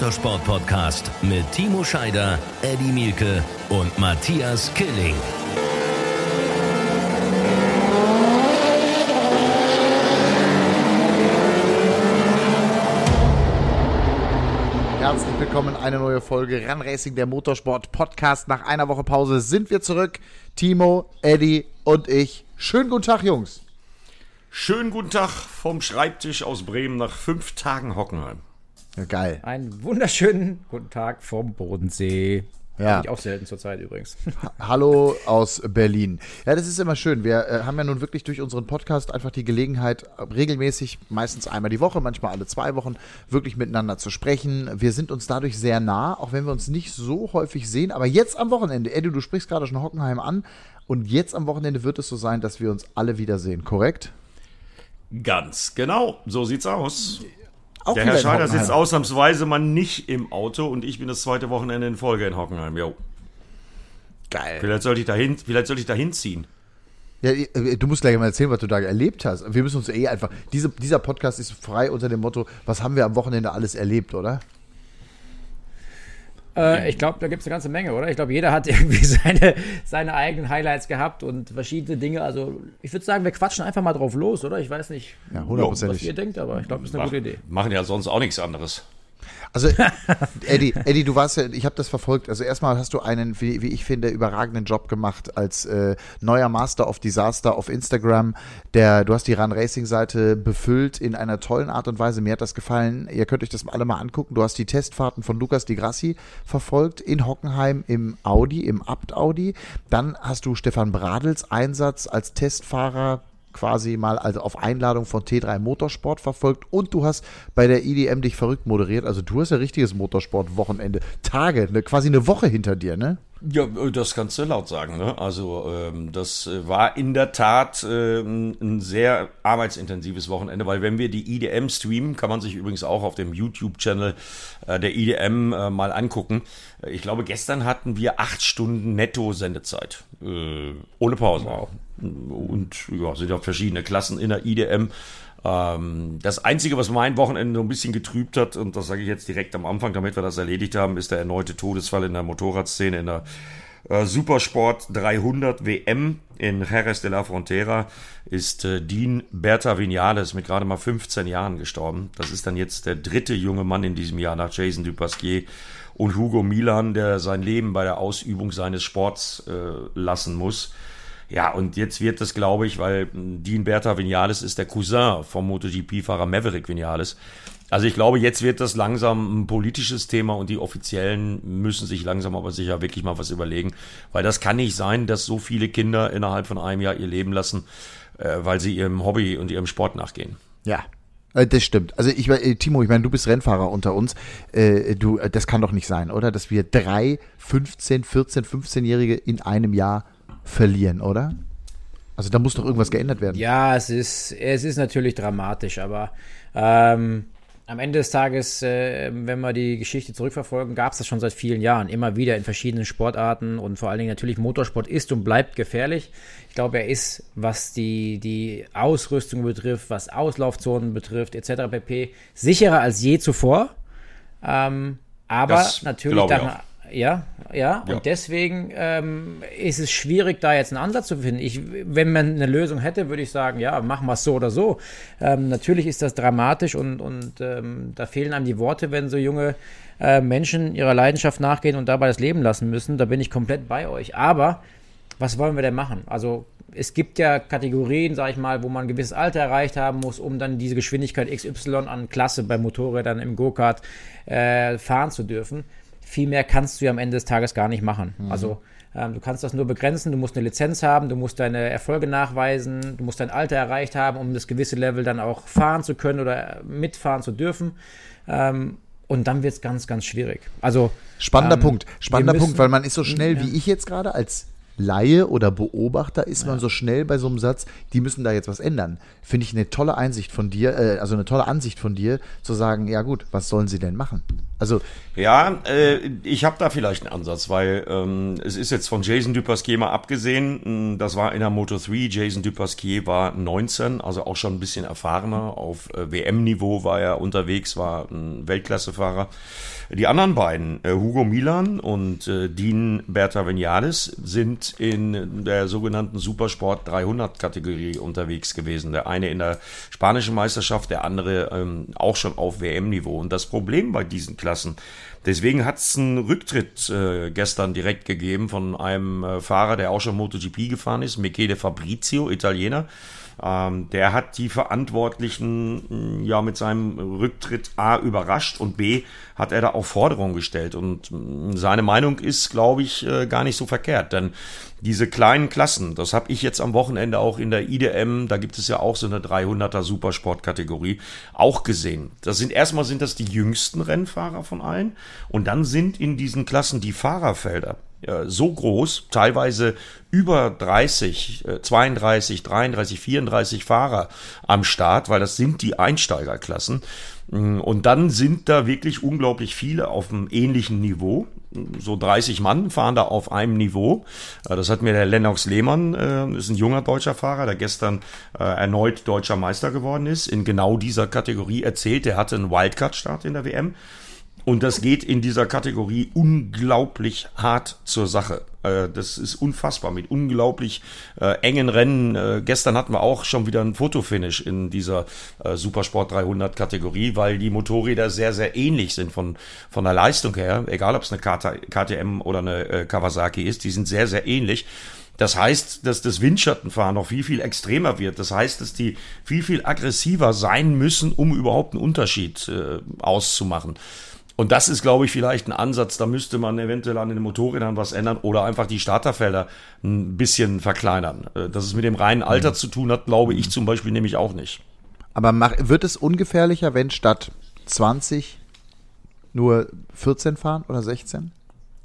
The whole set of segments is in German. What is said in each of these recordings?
Motorsport-Podcast mit Timo Scheider, Eddie Mielke und Matthias Killing. Herzlich willkommen, eine neue Folge Run Racing, der Motorsport Podcast. Nach einer Woche Pause sind wir zurück. Timo, Eddie und ich. Schönen guten Tag, Jungs. Schönen guten Tag vom Schreibtisch aus Bremen nach fünf Tagen Hockenheim. Ja, geil. Einen wunderschönen guten Tag vom Bodensee. Ja. Bin ich auch selten zur Zeit übrigens. Hallo aus Berlin. Ja, das ist immer schön. Wir äh, haben ja nun wirklich durch unseren Podcast einfach die Gelegenheit, regelmäßig, meistens einmal die Woche, manchmal alle zwei Wochen, wirklich miteinander zu sprechen. Wir sind uns dadurch sehr nah, auch wenn wir uns nicht so häufig sehen. Aber jetzt am Wochenende, Eddie, du sprichst gerade schon Hockenheim an. Und jetzt am Wochenende wird es so sein, dass wir uns alle wiedersehen, korrekt? Ganz genau, so sieht's aus. Auch Der Herr Scheider sitzt ausnahmsweise mal nicht im Auto und ich bin das zweite Wochenende in Folge in Hockenheim. Jo. Geil. Vielleicht sollte ich dahin, vielleicht sollte ich dahin ziehen. Ja, äh, du musst gleich mal erzählen, was du da erlebt hast. Wir müssen uns eh einfach. Diese, dieser Podcast ist frei unter dem Motto, was haben wir am Wochenende alles erlebt, oder? Äh, ich glaube, da gibt es eine ganze Menge, oder? Ich glaube, jeder hat irgendwie seine, seine eigenen Highlights gehabt und verschiedene Dinge. Also, ich würde sagen, wir quatschen einfach mal drauf los, oder? Ich weiß nicht, Ja, was ihr denkt, aber ich glaube, das ist eine gute Idee. Machen ja sonst auch nichts anderes. Also, Eddie, Eddie, du warst ja, ich habe das verfolgt. Also erstmal hast du einen, wie, wie ich finde, überragenden Job gemacht als äh, neuer Master of Disaster auf Instagram. Der, du hast die Run Racing Seite befüllt in einer tollen Art und Weise. Mir hat das gefallen. Ihr könnt euch das alle mal angucken. Du hast die Testfahrten von Lukas Di Grassi verfolgt in Hockenheim im Audi, im Abt Audi. Dann hast du Stefan Bradels Einsatz als Testfahrer quasi mal also auf Einladung von T3 Motorsport verfolgt und du hast bei der IDM dich verrückt moderiert. Also du hast ja richtiges Motorsport-Wochenende. Tage, ne, quasi eine Woche hinter dir, ne? Ja, das kannst du laut sagen. Ne? Also ähm, das äh, war in der Tat ähm, ein sehr arbeitsintensives Wochenende, weil wenn wir die IDM streamen, kann man sich übrigens auch auf dem YouTube-Channel äh, der IDM äh, mal angucken. Ich glaube, gestern hatten wir acht Stunden Netto-Sendezeit. Äh, ohne Pause. Und ja, sind ja verschiedene Klassen in der IDM. Ähm, das Einzige, was mein Wochenende so ein bisschen getrübt hat, und das sage ich jetzt direkt am Anfang, damit wir das erledigt haben, ist der erneute Todesfall in der Motorradszene, in der äh, Supersport 300 WM in Jerez de la Frontera ist äh, Dean Berta Vinales mit gerade mal 15 Jahren gestorben. Das ist dann jetzt der dritte junge Mann in diesem Jahr nach Jason Dupasquier und Hugo Milan, der sein Leben bei der Ausübung seines Sports äh, lassen muss. Ja, und jetzt wird das, glaube ich, weil Dean Berta Vinales ist der Cousin vom MotoGP-Fahrer Maverick Vinales. Also ich glaube, jetzt wird das langsam ein politisches Thema und die Offiziellen müssen sich langsam aber sicher wirklich mal was überlegen, weil das kann nicht sein, dass so viele Kinder innerhalb von einem Jahr ihr Leben lassen, äh, weil sie ihrem Hobby und ihrem Sport nachgehen. Ja. Äh, Das stimmt. Also ich, äh, Timo, ich meine, du bist Rennfahrer unter uns. Du, das kann doch nicht sein, oder? Dass wir drei 15, 14, 15-Jährige in einem Jahr verlieren, oder? Also da muss doch irgendwas geändert werden. Ja, es ist, es ist natürlich dramatisch, aber ähm, am Ende des Tages, äh, wenn wir die Geschichte zurückverfolgen, gab es das schon seit vielen Jahren, immer wieder in verschiedenen Sportarten und vor allen Dingen natürlich Motorsport ist und bleibt gefährlich. Ich glaube, er ist, was die, die Ausrüstung betrifft, was Auslaufzonen betrifft, etc. pp. sicherer als je zuvor. Ähm, aber Das natürlich auch. Ja, ja, Ja. und deswegen ähm, ist es schwierig, da jetzt einen Ansatz zu finden. Ich, wenn man eine Lösung hätte, würde ich sagen, ja, machen wir es so oder so. Ähm, natürlich ist das dramatisch und, und ähm, da fehlen einem die Worte, wenn so junge äh, Menschen ihrer Leidenschaft nachgehen und dabei das Leben lassen müssen. Da bin ich komplett bei euch. Aber was wollen wir denn machen? Also es gibt ja Kategorien, sag ich mal, wo man ein gewisses Alter erreicht haben muss, um dann diese Geschwindigkeit XY an Klasse bei Motorrädern im Go-Kart äh, fahren zu dürfen. Viel mehr kannst du ja am Ende des Tages gar nicht machen. Also ähm, du kannst das nur begrenzen, du musst eine Lizenz haben, du musst deine Erfolge nachweisen, du musst dein Alter erreicht haben, um das gewisse Level dann auch fahren zu können oder mitfahren zu dürfen. Ähm, und dann wird es ganz, ganz schwierig. Also Spannender ähm, Punkt. Spannender müssen- Punkt, weil man ist so schnell Ja. wie ich jetzt gerade als Laie oder Beobachter ist man so schnell bei so einem Satz, die müssen da jetzt was ändern. Finde ich eine tolle Einsicht von dir, äh, also eine tolle Ansicht von dir, zu sagen, ja gut, was sollen sie denn machen? Also ja, äh, ich habe da vielleicht einen Ansatz, weil ähm, es ist jetzt von Jason Dupasquier mal abgesehen. Das war in der Moto 3. Jason Dupasquier war 19, also auch schon ein bisschen erfahrener. Auf äh, WM-Niveau war er unterwegs, war ein Weltklassefahrer. Die anderen beiden, äh, Hugo Milan und äh, Dean Berta Vinales, sind in der sogenannten Supersport 300 Kategorie unterwegs gewesen. Der eine in der spanischen Meisterschaft, der andere ähm, auch schon auf WM-Niveau. Und das Problem bei diesen Klassen, deswegen hat es einen Rücktritt äh, gestern direkt gegeben von einem äh, Fahrer, der auch schon MotoGP gefahren ist, Michele Fabrizio, Italiener. Ähm, der hat die Verantwortlichen ja mit seinem Rücktritt A überrascht und B hat er da auch Forderungen gestellt. Und seine Meinung ist, glaube ich, äh, gar nicht so verkehrt. Denn diese kleinen Klassen, das habe ich jetzt am Wochenende auch in der IDM, da gibt es ja auch so eine 300er Supersportkategorie, auch gesehen. Das sind erstmal sind das die jüngsten Rennfahrer von allen und dann sind in diesen Klassen die Fahrerfelder so groß, teilweise über 30, 32, 33, 34 Fahrer am Start, weil das sind die Einsteigerklassen. Mm, und dann sind da wirklich unglaublich viele auf einem ähnlichen Niveau. So 30 Mann fahren da auf einem Niveau. Äh, das hat mir der Lennox Lehmann, äh, ist ein junger deutscher Fahrer, der gestern äh, erneut deutscher Meister geworden ist, in genau dieser Kategorie erzählt. Der hatte einen Wildcard-Start in der WM und das geht in dieser Kategorie unglaublich hart zur Sache. Äh, das ist unfassbar mit unglaublich äh, engen Rennen. Äh, gestern hatten wir auch schon wieder ein Fotofinish in dieser äh, Supersport 300 Kategorie, weil die Motorräder sehr, sehr ähnlich sind von, von der Leistung her. Egal ob es eine KTM oder eine äh, Kawasaki ist, die sind sehr, sehr ähnlich. Das heißt, dass das Windschattenfahren noch viel, viel extremer wird. Das heißt, dass die viel, viel aggressiver sein müssen, um überhaupt einen Unterschied äh, auszumachen. Und das ist, glaube ich, vielleicht ein Ansatz. Da müsste man eventuell an den Motorrädern was ändern oder einfach die Starterfelder ein bisschen verkleinern. Äh, dass es mit dem reinen Alter mhm. zu tun hat, glaube ich zum Beispiel nämlich auch nicht. Aber wird es ungefährlicher, wenn statt 20 nur 14 fahren oder 16?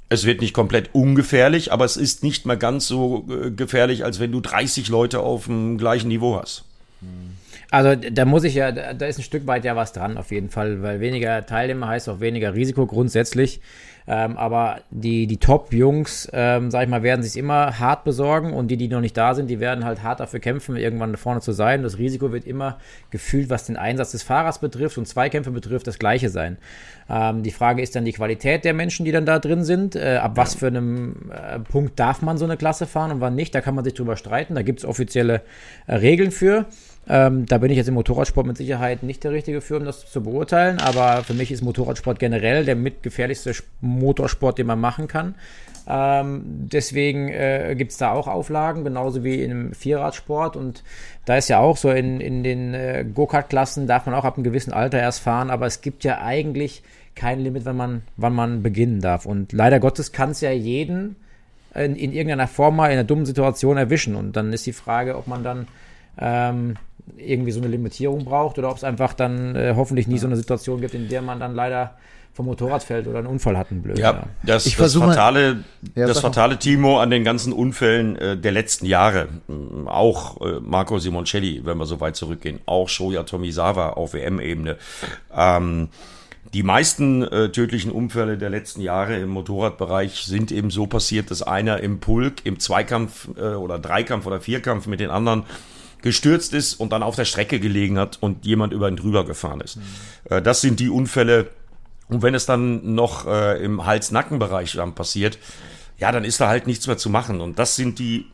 Es wird nicht komplett ungefährlich, aber es ist nicht mehr ganz so äh, gefährlich, als wenn du 30 Leute auf dem gleichen Niveau hast. Mhm. Also da muss ich ja, da ist ein Stück weit ja was dran auf jeden Fall, weil weniger Teilnehmer heißt auch weniger Risiko grundsätzlich. Ähm, aber die, die Top-Jungs, ähm, sag ich mal, werden sich immer hart besorgen und die, die noch nicht da sind, die werden halt hart dafür kämpfen, irgendwann vorne zu sein. Das Risiko wird immer gefühlt, was den Einsatz des Fahrers betrifft und Zweikämpfe betrifft, das gleiche sein. Ähm, die Frage ist dann die Qualität der Menschen, die dann da drin sind. Äh, ab was für einem äh, Punkt darf man so eine Klasse fahren und wann nicht? Da kann man sich drüber streiten. Da gibt es offizielle äh, Regeln für. Ähm, da bin ich jetzt im Motorradsport mit Sicherheit nicht der Richtige für, um das zu beurteilen. Aber für mich ist Motorradsport generell der mitgefährlichste Motorsport, den man machen kann. Ähm, deswegen äh, gibt es da auch Auflagen, genauso wie im Vierradsport. Und da ist ja auch so, in, in den äh, Go-Kart-Klassen darf man auch ab einem gewissen Alter erst fahren, aber es gibt ja eigentlich kein Limit, wann man, wann man beginnen darf. Und leider Gottes kann es ja jeden in, in, irgendeiner Form mal in einer dummen Situation erwischen. Und dann ist die Frage, ob man dann ähm, irgendwie so eine Limitierung braucht oder ob es einfach dann äh, hoffentlich nie so eine Situation gibt, in der man dann leider vom Motorrad fällt oder einen Unfall hat, ein blöd. Ja, das, ich das fatale, ja, das fatale Timo an den ganzen Unfällen äh, der letzten Jahre, auch äh, Marco Simoncelli, wenn wir so weit zurückgehen, auch Shoya Tomizawa auf WM-Ebene. Ähm, die meisten äh, tödlichen Unfälle der letzten Jahre im Motorradbereich sind eben so passiert, dass einer im Pulk, im Zweikampf äh, oder Dreikampf oder Vierkampf mit den anderen gestürzt ist und dann auf der Strecke gelegen hat und jemand über ihn drüber gefahren ist. Mhm. Das sind die Unfälle. Und wenn es dann noch äh, im Hals-Nacken-Bereich passiert, ja, dann ist da halt nichts mehr zu machen. Und das sind die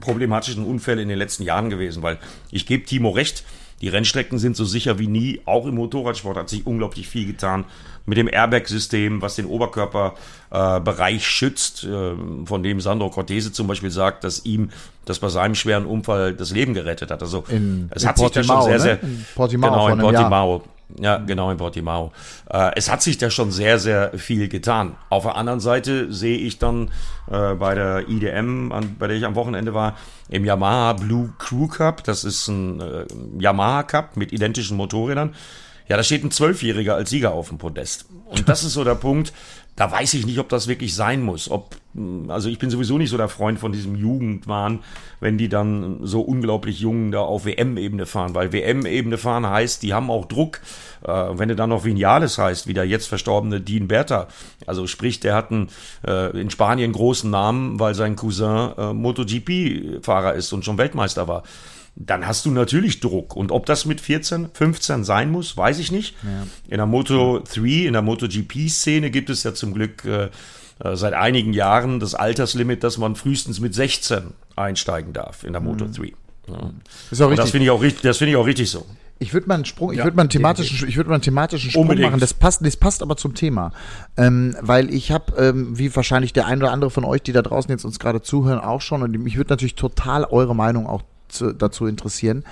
problematischen Unfälle in den letzten Jahren gewesen, weil ich gebe Timo recht, die Rennstrecken sind so sicher wie nie. Auch im Motorradsport hat sich unglaublich viel getan mit dem Airbag-System, was den Oberkörperbereich äh, schützt, äh, von dem Sandro Cortese zum Beispiel sagt, dass ihm das bei seinem schweren Unfall das Leben gerettet hat. Also in, es in hat Portimao, sich da schon sehr, sehr ne? in Portimao genau in Portimao. Ja, genau, in Portimao. Äh, es hat sich da schon sehr, sehr viel getan. Auf der anderen Seite sehe ich dann äh, bei der IDM, bei der ich am Wochenende war, im Yamaha Blue Crew Cup. Das ist ein äh, Yamaha Cup mit identischen Motorrädern. Ja, da steht ein Zwölfjähriger als Sieger auf dem Podest. Und das ist so der Punkt, da weiß ich nicht, ob das wirklich sein muss. Ob also ich bin sowieso nicht so der Freund von diesem Jugendwahn, wenn die dann so unglaublich jung da auf WM-Ebene fahren, weil WM-Ebene fahren heißt, die haben auch Druck. Äh, wenn du dann noch Vinales heißt, wie der jetzt verstorbene Dean Bertha, also sprich, der hat einen, äh, in Spanien großen Namen, weil sein Cousin äh, MotoGP-Fahrer ist und schon Weltmeister war dann hast du natürlich Druck. Und ob das mit 14, 15 sein muss, weiß ich nicht. Ja. In der Moto 3, in der MotoGP-Szene gibt es ja zum Glück äh, äh, seit einigen Jahren das Alterslimit, dass man frühestens mit 16 einsteigen darf in der Moto 3. Ja. Ist auch richtig. das finde ich auch richtig, das finde ich auch richtig so. Ich würde mal einen Sprung, ich würde mal einen thematischen, ich würde mal einen thematischen Sprung Unbedingt. machen. Das passt, das passt aber zum Thema, ähm, weil ich habe, ähm, wie wahrscheinlich der ein oder andere von euch, die da draußen jetzt uns gerade zuhören, auch schon und mich würde natürlich total eure Meinung auch zu, dazu interessieren,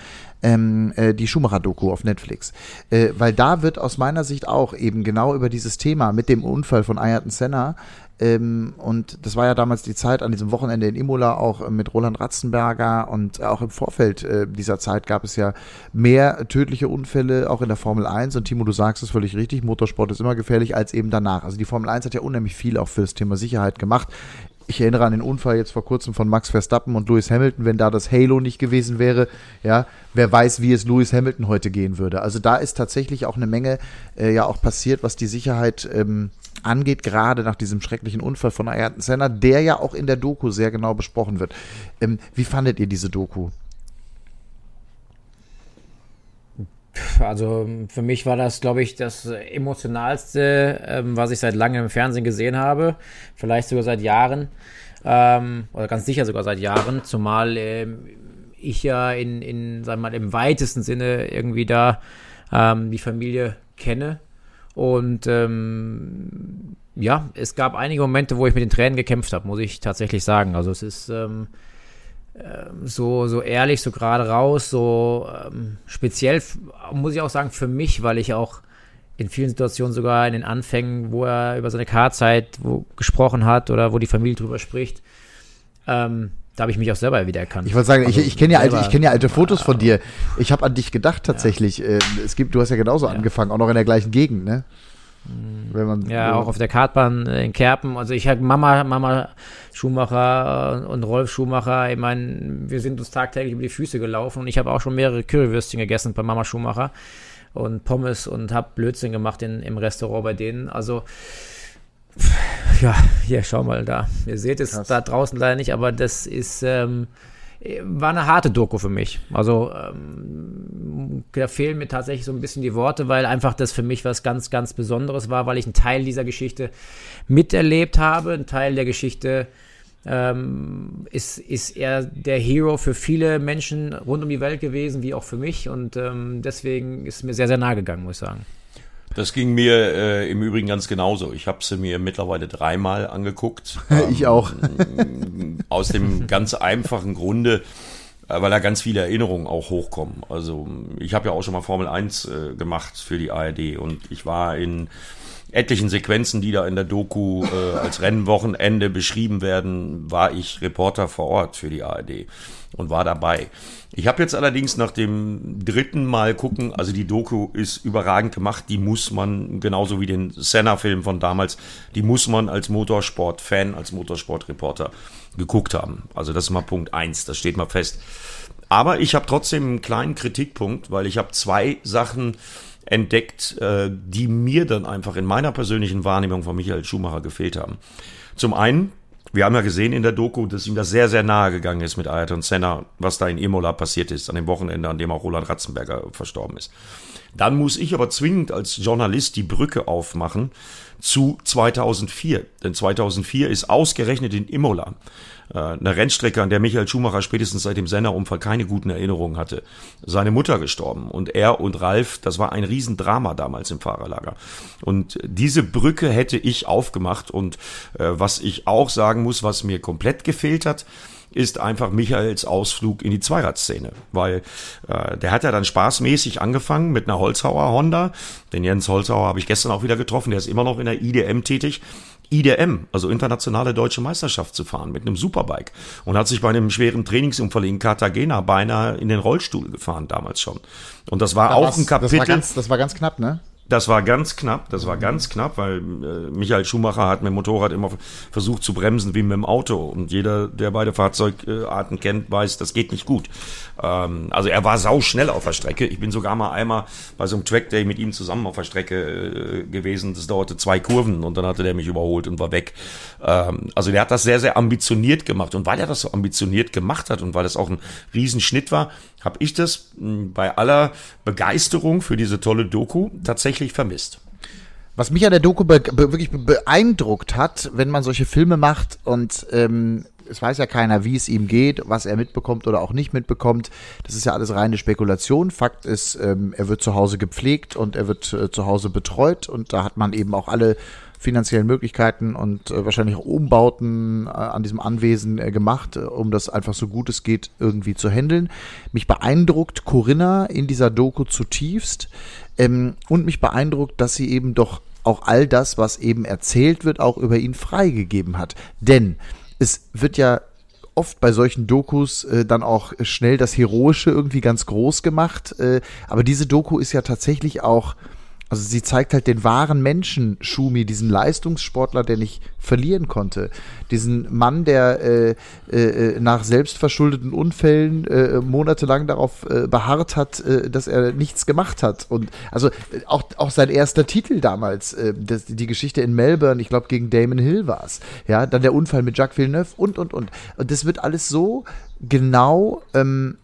ähm, äh, die Schumacher-Doku auf Netflix. Äh, weil da wird aus meiner Sicht auch eben genau über dieses Thema mit dem Unfall von Ayrton Senna ähm, und das war ja damals die Zeit an diesem Wochenende in Imola auch mit Roland Ratzenberger und auch im Vorfeld äh, dieser Zeit gab es ja mehr tödliche Unfälle, auch in der Formel 1. Und Timo, du sagst es völlig richtig, Motorsport ist immer gefährlich als eben danach. Also die Formel 1 hat ja unheimlich viel auch für das Thema Sicherheit gemacht ich erinnere an den Unfall jetzt vor kurzem von Max Verstappen und Lewis Hamilton, wenn da das Halo nicht gewesen wäre, ja, wer weiß, wie es Lewis Hamilton heute gehen würde. Also da ist tatsächlich auch eine Menge äh, ja auch passiert, was die Sicherheit ähm, angeht, gerade nach diesem schrecklichen Unfall von Ayrton Senna, der ja auch in der Doku sehr genau besprochen wird. Ähm, wie fandet ihr diese Doku? Also für mich war das, glaube ich, das emotionalste, ähm, was ich seit langem im Fernsehen gesehen habe. Vielleicht sogar seit Jahren. Ähm, oder ganz sicher sogar seit Jahren. Zumal ähm, ich ja in, in wir mal, im weitesten Sinne irgendwie da ähm, die Familie kenne. Und ähm, ja, es gab einige Momente, wo ich mit den Tränen gekämpft habe, muss ich tatsächlich sagen. Also es ist ähm, so, so ehrlich, so gerade raus, so ähm, speziell, muss ich auch sagen, für mich, weil ich auch in vielen Situationen sogar in den Anfängen, wo er über seine Karzeit gesprochen hat oder wo die Familie drüber spricht, ähm, da habe ich mich auch selber wieder erkannt. Ich wollte sagen, also ich, ich kenne ja alte, ich kenne ja alte Fotos von dir. Ich habe an dich gedacht tatsächlich. Ja. Ähm, es gibt, du hast ja genauso ja. angefangen, auch noch in der gleichen Gegend, ne? Wenn man, ja, auch auf der Kartbahn in Kerpen. Also ich habe Mama, Mama Schumacher und Rolf Schumacher. Ich meine, wir sind uns tagtäglich über die Füße gelaufen und ich habe auch schon mehrere Currywürstchen gegessen bei Mama Schumacher und Pommes und habe Blödsinn gemacht in, im Restaurant bei denen. Also ja, hier schau mal da. Ihr seht es Krass. da draußen leider nicht, aber das ist ähm, war eine harte Doku für mich. Also ähm, da fehlen mir tatsächlich so ein bisschen die Worte, weil einfach das für mich was ganz, ganz Besonderes war, weil ich einen Teil dieser Geschichte miterlebt habe. Ein Teil der Geschichte ähm, ist, ist er der Hero für viele Menschen rund um die Welt gewesen, wie auch für mich. Und ähm, deswegen ist mir sehr, sehr nahe gegangen, muss ich sagen. Das ging mir äh, im Übrigen ganz genauso. Ich habe sie mir mittlerweile dreimal angeguckt. ich auch. Ähm, aus dem ganz einfachen Grunde, äh, weil da ganz viele Erinnerungen auch hochkommen. Also ich habe ja auch schon mal Formel 1 äh, gemacht für die ARD und ich war in etlichen Sequenzen, die da in der Doku äh, als Rennwochenende beschrieben werden, war ich Reporter vor Ort für die ARD und war dabei. Ich habe jetzt allerdings nach dem dritten Mal gucken, also die Doku ist überragend gemacht, die muss man, genauso wie den Senna-Film von damals, die muss man als Motorsport-Fan, als Motorsport-Reporter geguckt haben. Also das ist mal Punkt eins, das steht mal fest. Aber ich habe trotzdem einen kleinen Kritikpunkt, weil ich habe zwei Sachen entdeckt, äh, die mir dann einfach in meiner persönlichen Wahrnehmung von Michael Schumacher gefehlt haben. Zum einen wir haben ja gesehen in der Doku, dass ihm das sehr, sehr nahe gegangen ist mit Ayrton Senna, was da in Imola passiert ist, an dem Wochenende, an dem auch Roland Ratzenberger verstorben ist. Dann muss ich aber zwingend als Journalist die Brücke aufmachen zu 2004. Denn 2004 ist ausgerechnet in Imola eine Rennstrecke, an der Michael Schumacher spätestens seit dem Senna-Unfall keine guten Erinnerungen hatte. Seine Mutter gestorben und er und Ralf, das war ein Riesendrama damals im Fahrerlager. Und diese Brücke hätte ich aufgemacht und äh, was ich auch sagen muss, was mir komplett gefehlt hat, ist einfach Michaels Ausflug in die Zweiradszene, weil äh, der hat ja dann spaßmäßig angefangen mit einer Holzhauer Honda. Den Jens Holzhauer habe ich gestern auch wieder getroffen, der ist immer noch in der IDM tätig. IDM, also internationale deutsche Meisterschaft zu fahren mit einem Superbike und hat sich bei einem schweren Trainingsunfall in Cartagena beinahe in den Rollstuhl gefahren damals schon. Und das war da auch ein Kapitel. Das war, ganz, das war ganz knapp, ne? Das war ganz knapp, das war ganz knapp, weil äh, Michael Schumacher hat mit dem Motorrad immer versucht zu bremsen wie mit dem Auto. Und jeder, der beide Fahrzeugarten kennt, weiß, das geht nicht gut. Ähm, also er war sau schnell auf der Strecke. Ich bin sogar mal einmal bei so einem Track Day mit ihm zusammen auf der Strecke äh, gewesen. Das dauerte zwei Kurven und dann hatte der mich überholt und war weg. Ähm, also der hat das sehr, sehr ambitioniert gemacht. Und weil er das so ambitioniert gemacht hat und weil das auch ein Riesenschnitt war, habe ich das hm, bei aller Begeisterung für diese tolle Doku tatsächlich vermisst. Was mich an der Doku be be wirklich beeindruckt hat, wenn man solche Filme macht und ähm, es weiß ja keiner, wie es ihm geht, was er mitbekommt oder auch nicht mitbekommt. Das ist ja alles reine Spekulation. Fakt ist, ähm, er wird zu Hause gepflegt und er wird äh, zu Hause betreut und da hat man eben auch alle finanziellen Möglichkeiten und äh, wahrscheinlich auch Umbauten äh, an diesem Anwesen äh, gemacht, äh, um das einfach so gut es geht irgendwie zu handeln. Mich beeindruckt Corinna in dieser Doku zutiefst ähm, und mich beeindruckt, dass sie eben doch auch all das, was eben erzählt wird, auch über ihn freigegeben hat. Denn es wird ja oft bei solchen Dokus äh, dann auch schnell das Heroische irgendwie ganz groß gemacht. Äh, aber diese Doku ist ja tatsächlich auch also sie zeigt halt den wahren Menschen, Schumi, diesen Leistungssportler, der nicht verlieren konnte. Diesen Mann, der äh, äh, nach selbstverschuldeten Unfällen äh, monatelang darauf äh, beharrt hat, äh, dass er nichts gemacht hat. Und also äh, auch, auch sein erster Titel damals, äh, das, die Geschichte in Melbourne, ich glaube gegen Damon Hill war es. Ja, dann der Unfall mit Jacques Villeneuve und und und. Und das wird alles so genau ähm,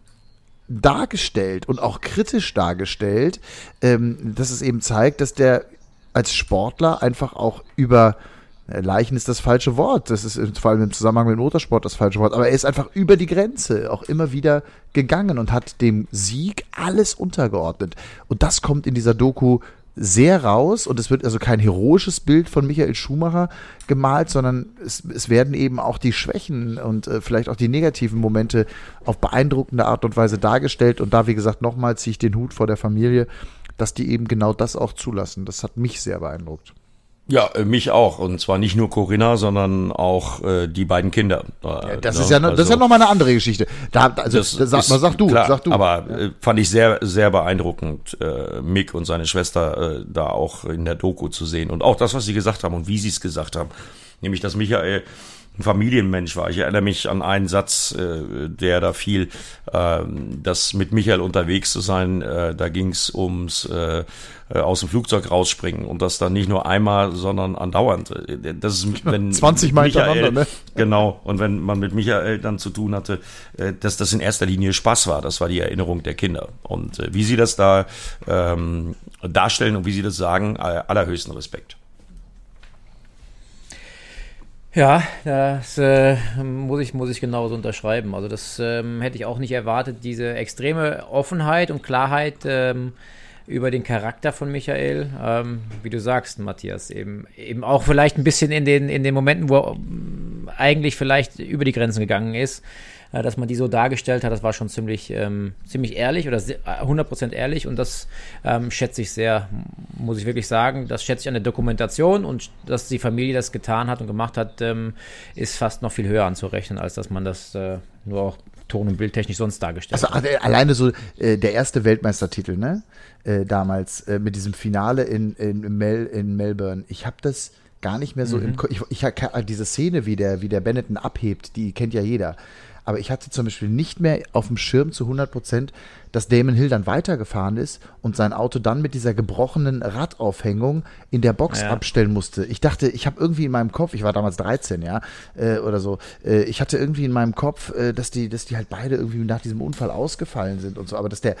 dargestellt und auch kritisch dargestellt, ähm, dass es eben zeigt, dass der als Sportler einfach auch über äh, Leichen ist das falsche Wort. Das ist vor allem im Zusammenhang mit Motorsport das falsche Wort. Aber er ist einfach über die Grenze auch immer wieder gegangen und hat dem Sieg alles untergeordnet. Und das kommt in dieser Doku sehr raus und es wird also kein heroisches Bild von Michael Schumacher gemalt, sondern es, es werden eben auch die Schwächen und äh, vielleicht auch die negativen Momente auf beeindruckende Art und Weise dargestellt. Und da, wie gesagt, nochmal ziehe ich den Hut vor der Familie, dass die eben genau das auch zulassen. Das hat mich sehr beeindruckt. Ja, äh, mich auch. Und zwar nicht nur Corinna, sondern auch äh, die beiden Kinder. Ja, das, ne? ist ja, das also, ist ja nochmal eine andere Geschichte. Da, also, das sag, ist, sag du, klar, sag du. Aber äh, fand ich sehr, sehr beeindruckend, äh, Mick und seine Schwester äh, da auch in der Doku zu sehen. Und auch das, was sie gesagt haben und wie sie es gesagt haben. Nämlich, dass Michael ein Familienmensch war. Ich erinnere mich an einen Satz, äh, der da fiel, äh, dass mit Michael unterwegs zu sein, äh, da ging es ums äh, äh, aus dem Flugzeug rausspringen und das dann nicht nur einmal, sondern andauernd. Äh, das ist, wenn 20 Mal Michael, hintereinander, ne? Genau. Und wenn man mit Michael dann zu tun hatte, äh, dass das in erster Linie Spaß war. Das war die Erinnerung der Kinder. Und äh, wie sie das da ähm, darstellen und wie sie das sagen, äh, allerhöchsten Respekt. Ja, das äh, muss, ich, muss ich genauso unterschreiben. Also das ähm, hätte ich auch nicht erwartet, diese extreme Offenheit und Klarheit ähm, über den Charakter von Michael. Ähm, wie du sagst, Matthias, eben, eben auch vielleicht ein bisschen in den, in den Momenten, wo er ähm, eigentlich vielleicht über die Grenzen gegangen ist. Äh, dass man die so dargestellt hat, das war schon ziemlich, ähm, ziemlich ehrlich oder 100% ehrlich und das ähm, schätze ich sehr, muss ich wirklich sagen. Das schätze ich an der Dokumentation und dass die Familie das getan hat und gemacht hat, ähm, ist fast noch viel höher anzurechnen, als dass man das äh, nur auch Ton- und Bildtechnisch sonst dargestellt also, hat. alleine so äh, der erste Weltmeistertitel, ne? Äh, damals äh, mit diesem Finale in, in, Mel, in Melbourne. Ich habe das gar nicht mehr so mhm. im Kopf. Ich, ich, diese Szene, wie der, wie der Benetton abhebt, die kennt ja jeder. Aber ich hatte zum Beispiel nicht mehr auf dem Schirm zu 100 Prozent, dass Damon Hill dann weitergefahren ist und sein Auto dann mit dieser gebrochenen Radaufhängung in der Box ja. abstellen musste. Ich dachte, ich habe irgendwie in meinem Kopf, ich war damals 13, ja, äh, oder so, äh, ich hatte irgendwie in meinem Kopf, äh, dass die, dass die halt beide irgendwie nach diesem Unfall ausgefallen sind und so, aber dass der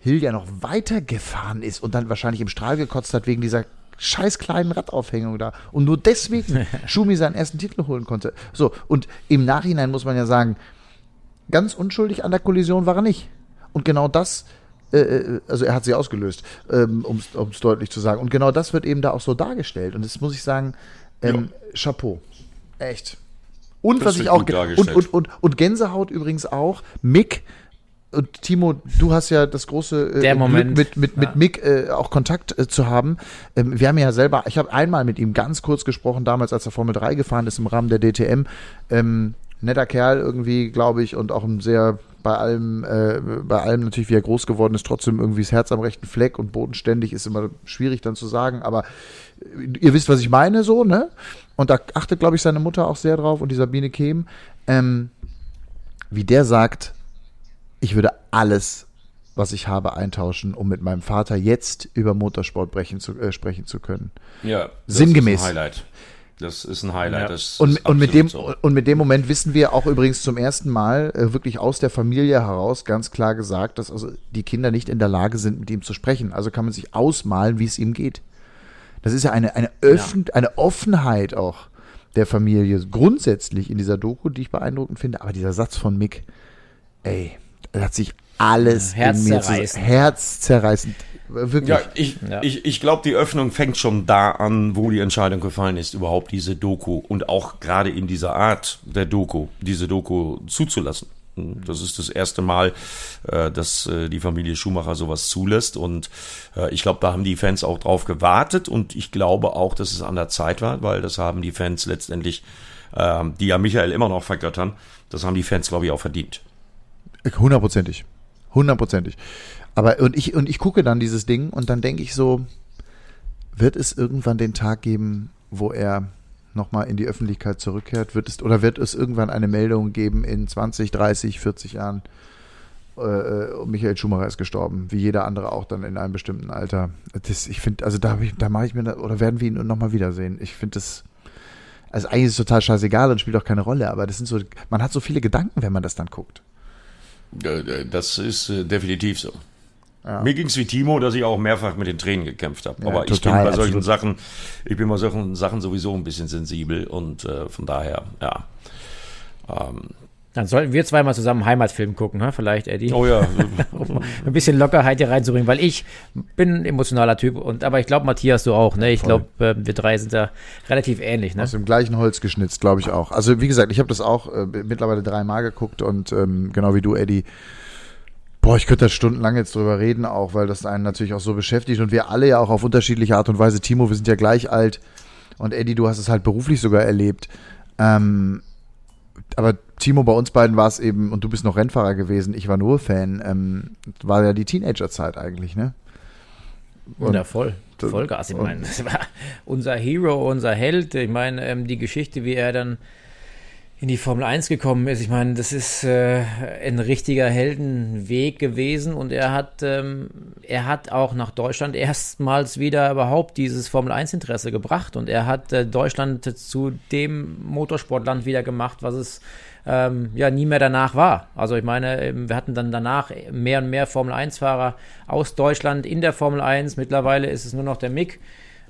Hill ja noch weitergefahren ist und dann wahrscheinlich im Strahl gekotzt hat wegen dieser scheiß kleinen Radaufhängung da und nur deswegen Schumi seinen ersten Titel holen konnte. So, und im Nachhinein muss man ja sagen, ganz unschuldig an der Kollision war er nicht. Und genau das, äh, äh also er hat sie ausgelöst, ähm, um es deutlich zu sagen. Und genau das wird eben da auch so dargestellt. Und das muss ich sagen, ähm, Chapeau. Echt. Und das was ich auch und, und, und, und Gänsehaut übrigens auch. Mick und Timo, du hast ja das große äh, Der Moment. Glück mit mit mit ja. Mick äh, auch Kontakt äh, zu haben. Ähm, wir haben ja selber, ich habe einmal mit ihm ganz kurz gesprochen damals, als er Formel 3 gefahren ist im Rahmen der DTM. Ähm, netter Kerl irgendwie, glaube ich, und auch ein sehr bei allem, äh, bei allem natürlich, wie er groß geworden ist, trotzdem irgendwie das Herz am rechten Fleck und bodenständig ist immer schwierig dann zu sagen, aber ihr wisst, was ich meine, so, ne? Und da achtet, glaube ich, seine Mutter auch sehr drauf und die Sabine Kehm, ähm, wie der sagt, ich würde alles, was ich habe, eintauschen, um mit meinem Vater jetzt über Motorsport brechen zu, äh, sprechen zu können. Ja, das Sinngemäß. Ist ein Highlight. Das ist ein Highlight. Ja. Das Und, ist und, mit dem, so. und mit dem Moment wissen wir auch übrigens zum ersten Mal äh, wirklich aus der Familie heraus ganz klar gesagt, dass also die Kinder nicht in der Lage sind, mit ihm zu sprechen. Also kann man sich ausmalen, wie es ihm geht. Das ist ja eine, eine, Öffn eine Offenheit auch der Familie grundsätzlich in dieser Doku, die ich beeindruckend finde. Aber dieser Satz von Mick, ey, da hat sich alles Ja, in mir herzzerreißend. herzzerreißend. Wirklich. Ja, ich, Ja. ich, ich glaube, die Öffnung fängt schon da an, wo die Entscheidung gefallen ist, überhaupt diese Doku und auch gerade in dieser Art der Doku, diese Doku zuzulassen. Das ist das erste Mal, äh, dass äh, die Familie Schumacher sowas zulässt und äh, ich glaube, da haben die Fans auch drauf gewartet und ich glaube auch, dass es an der Zeit war, weil das haben die Fans letztendlich, ähm, die ja Michael immer noch vergöttern, das haben die Fans, glaube ich, auch verdient. Hundertprozentig. Hundertprozentig. Aber und ich, und ich gucke dann dieses Ding und dann denke ich so, wird es irgendwann den Tag geben, wo er nochmal in die Öffentlichkeit zurückkehrt? Wird es, oder wird es irgendwann eine Meldung geben in 20, 30, 40 Jahren? Äh, äh, Michael Schumacher ist gestorben, wie jeder andere auch dann in einem bestimmten Alter. Das, ich finde, also da, da mache ich mir, oder werden wir ihn nochmal wiedersehen? Ich finde das, also eigentlich ist es total scheißegal und spielt auch keine Rolle, aber das sind so, man hat so viele Gedanken, wenn man das dann guckt. Äh, Das ist definitiv so. Ja. Mir ging es wie Timo, dass ich auch mehrfach mit den Tränen gekämpft habe. Ja, Aber ich bin total, bei solchen absolut. Sachen, ich bin bei solchen Sachen sowieso ein bisschen sensibel und äh, von daher, ja. Ähm, Dann sollten wir zweimal zusammen einen Heimatfilm gucken, ne? vielleicht, Eddie. oh ja, um ein bisschen Lockerheit hier reinzubringen, weil ich bin ein emotionaler Typ und aber ich glaube, Matthias, du auch, ne? Ich glaube, äh, wir drei sind da relativ ähnlich, ne? Aus dem gleichen Holz geschnitzt, glaube ich auch. Also wie gesagt, ich habe das auch äh, mittlerweile dreimal geguckt und ähm, genau wie du, Eddie. Boah, ich könnte da stundenlang jetzt drüber reden, auch weil das einen natürlich auch so beschäftigt und wir alle ja auch auf unterschiedliche Art und Weise. Timo, wir sind ja gleich alt und Eddie, du hast es halt beruflich sogar erlebt. Ähm, aber Timo, bei uns beiden war es eben, und du bist noch Rennfahrer gewesen, ich war nur Fan, ähm, war ja die Teenagerzeit eigentlich, ne? Und- ja, voll. Vollgas. Ich meine, das war unser Hero, unser Held. Ich meine, ähm, die Geschichte, wie er dann in die Formel 1 gekommen ist, ich meine, das ist äh, ein richtiger Heldenweg gewesen und er hat, ähm, er hat auch nach Deutschland erstmals wieder überhaupt dieses Formel 1 Interesse gebracht und er hat äh, Deutschland zu dem Motorsportland wieder gemacht, was es ähm, ja nie mehr danach war. Also ich meine, ähm, wir hatten dann danach mehr und mehr Formel 1 Fahrer aus Deutschland in der Formel 1. Mittlerweile ist es nur noch der Mick.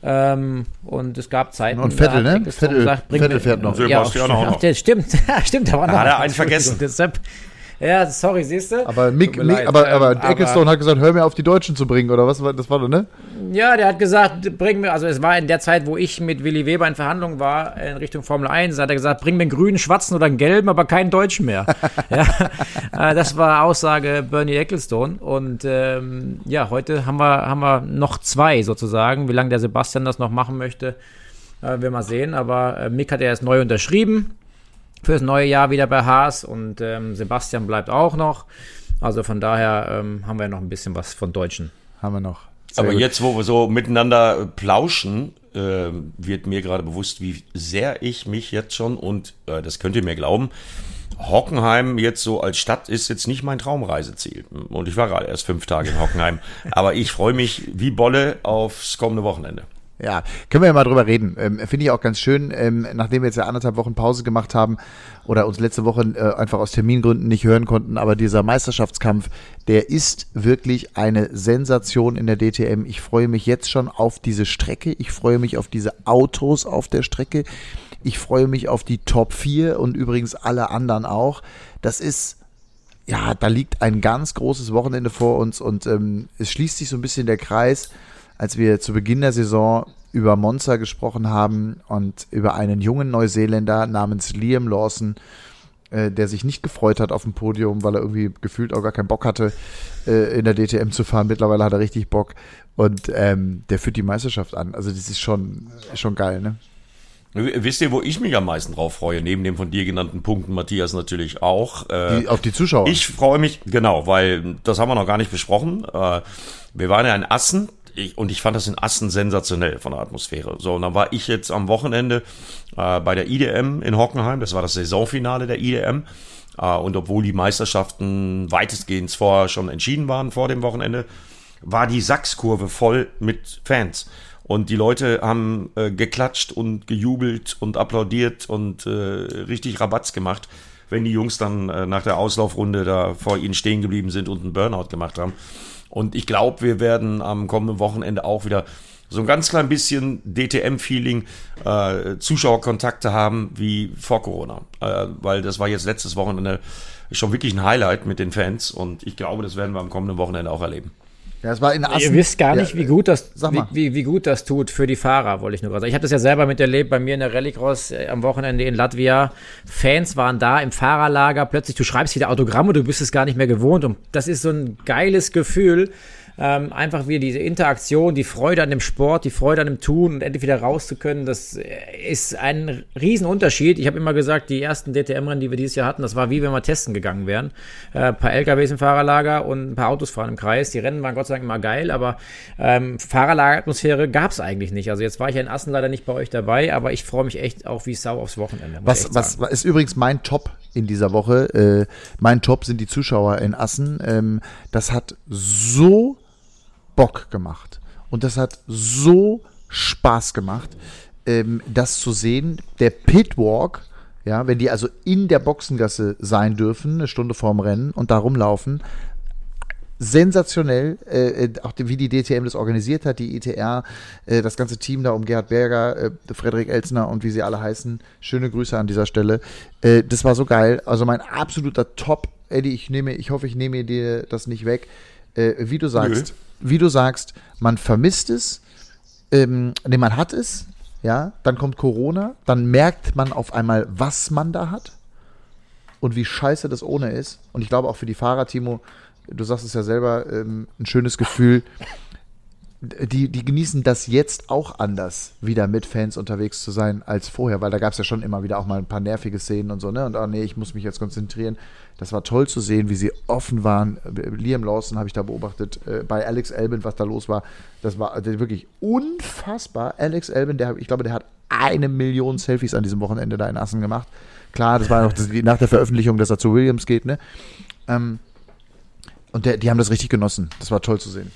Ähm, und es gab Zeiten, Und Vettel, ne? Vettel- bring Vettel fährt noch. Ja, Sebastian auch ach, noch. der stimmt, stimmt, da war noch hat er einen vergessen. Deshalb, ja, sorry, siehst du? Aber Mick, Mick leid, aber, ähm, aber Ecclestone hat gesagt, hör mir auf, die Deutschen zu bringen, oder was war das war doch, ne? Ja, der hat gesagt, bring mir, also es war in der Zeit, wo ich mit Willi Weber in Verhandlungen war, in Richtung Formel 1, hat er gesagt, bring mir einen grünen, schwarzen oder einen gelben, aber keinen deutschen mehr. ja, äh, das war Aussage Bernie Ecclestone. Und ähm, ja, heute haben wir, haben wir noch zwei sozusagen. Wie lange der Sebastian das noch machen möchte, äh, wir mal sehen. Aber äh, Mick hat er erst neu unterschrieben fürs neue Jahr wieder bei Haas und ähm, Sebastian bleibt auch noch. Also von daher ähm, haben wir noch ein bisschen was von Deutschen. Haben wir noch. Sehr aber gut. jetzt, wo wir so miteinander plauschen, äh, wird mir gerade bewusst, wie sehr ich mich jetzt schon, und äh, das könnt ihr mir glauben, Hockenheim jetzt so als Stadt ist jetzt nicht mein Traumreiseziel. Und ich war gerade erst fünf Tage in Hockenheim. aber ich freue mich wie Bolle aufs kommende Wochenende. Ja, können wir ja mal drüber reden. Ähm, Finde ich auch ganz schön, ähm, nachdem wir jetzt ja anderthalb Wochen Pause gemacht haben oder uns letzte Woche äh, einfach aus Termingründen nicht hören konnten, aber dieser Meisterschaftskampf, der ist wirklich eine Sensation in der DTM. Ich freue mich jetzt schon auf diese Strecke. Ich freue mich auf diese Autos auf der Strecke. Ich freue mich auf die Top 4 und übrigens alle anderen auch. Das ist ja, da liegt ein ganz großes Wochenende vor uns und ähm, es schließt sich so ein bisschen der Kreis, als wir zu Beginn der Saison über Monza gesprochen haben und über einen jungen Neuseeländer namens Liam Lawson, äh, der sich nicht gefreut hat auf dem Podium, weil er irgendwie gefühlt auch gar keinen Bock hatte, äh, in der DTM zu fahren. Mittlerweile hat er richtig Bock und ähm, der führt die Meisterschaft an. Also das ist schon, schon geil, ne? Wisst ihr, wo ich mich am meisten drauf freue? Neben den von dir genannten Punkten, Matthias natürlich auch. Äh, die, auf die Zuschauer. Ich freue mich, genau, weil das haben wir noch gar nicht besprochen. Äh, wir waren ja in Assen ich, und ich fand das in Assen sensationell von der Atmosphäre. So, und dann war ich jetzt am Wochenende äh, bei der IDM in Hockenheim. Das war das Saisonfinale der IDM. Äh, und obwohl die Meisterschaften weitestgehend vorher schon entschieden waren vor dem Wochenende, war die Sachskurve voll mit Fans. Und die Leute haben äh, geklatscht und gejubelt und applaudiert und äh, richtig Rabatz gemacht, wenn die Jungs dann äh, nach der Auslaufrunde da vor ihnen stehen geblieben sind und einen Burnout gemacht haben. Und ich glaube, wir werden am kommenden Wochenende auch wieder so ein ganz klein bisschen DTM-Feeling, äh, Zuschauerkontakte haben wie vor Corona. Äh, weil das war jetzt letztes Wochenende schon wirklich ein Highlight mit den Fans und ich glaube, das werden wir am kommenden Wochenende auch erleben. Ja, es war in Assen. Ihr wisst gar nicht, wie gut das, wie, wie, wie, gut das tut für die Fahrer, wollte ich nur gerade sagen. Ich habe das ja selber miterlebt bei mir in der Rallycross äh, am Wochenende in Latvia. Fans waren da im Fahrerlager. Plötzlich, du schreibst wieder Autogramme, du bist es gar nicht mehr gewohnt. Und das ist so ein geiles Gefühl ähm, einfach wieder diese Interaktion, die Freude an dem Sport, die Freude an dem Tun und endlich wieder raus zu können, das ist ein Riesenunterschied. Ich habe immer gesagt, die ersten DTM-Rennen, die wir dieses Jahr hatten, das war wie wenn wir testen gegangen wären. Äh, ein paar LKWs im Fahrerlager und ein paar Autos fahren im Kreis. Die Rennen waren Gott sei Dank immer geil, aber ähm, Fahrerlageratmosphäre gab es eigentlich nicht. Also jetzt war ich ja in Assen leider nicht bei euch dabei, aber ich freue mich echt auch wie Sau aufs Wochenende. Was, was ist übrigens mein Top in dieser Woche? Äh, mein Top sind die Zuschauer in Assen. Ähm, das hat so Bock gemacht. Und das hat so Spaß gemacht, ähm, das zu sehen. Der Pitwalk, ja, wenn die also in der Boxengasse sein dürfen, eine Stunde vorm Rennen und da rumlaufen, sensationell, äh, äh auch wie die DTM das organisiert hat, die ITR, äh, das ganze Team da um Gerhard Berger, äh, Frederik Elsner und wie sie alle heißen. Schöne Grüße an dieser Stelle. Äh, das war so geil. Also mein absoluter Top, Eddie, ich nehme, ich hoffe, ich nehme dir das nicht weg. Äh, wie du sagst, Nö wie du sagst, man vermisst es, ähm, nee, man hat es, ja, dann kommt Corona, dann merkt man auf einmal, was man da hat und wie scheiße das ohne ist. Und ich glaube auch für die Fahrer, Timo, du sagst es ja selber, ähm, ein schönes Gefühl, die, die genießen das jetzt auch anders, wieder mit Fans unterwegs zu sein als vorher, weil da gab es ja schon immer wieder auch mal ein paar nervige Szenen und so, ne? Und oh nee, ich muss mich jetzt konzentrieren. Das war toll zu sehen, wie sie offen waren. Liam Lawson habe ich da beobachtet, äh, bei Alex Albin, was da los war. Das war also wirklich unfassbar. Alex Albin, der, ich glaube, der hat eine Million Selfies an diesem Wochenende da in Assen gemacht. Klar, das war noch das, nach der Veröffentlichung, dass er zu Williams geht, ne? Ähm, und der, die haben das richtig genossen. Das war toll zu sehen.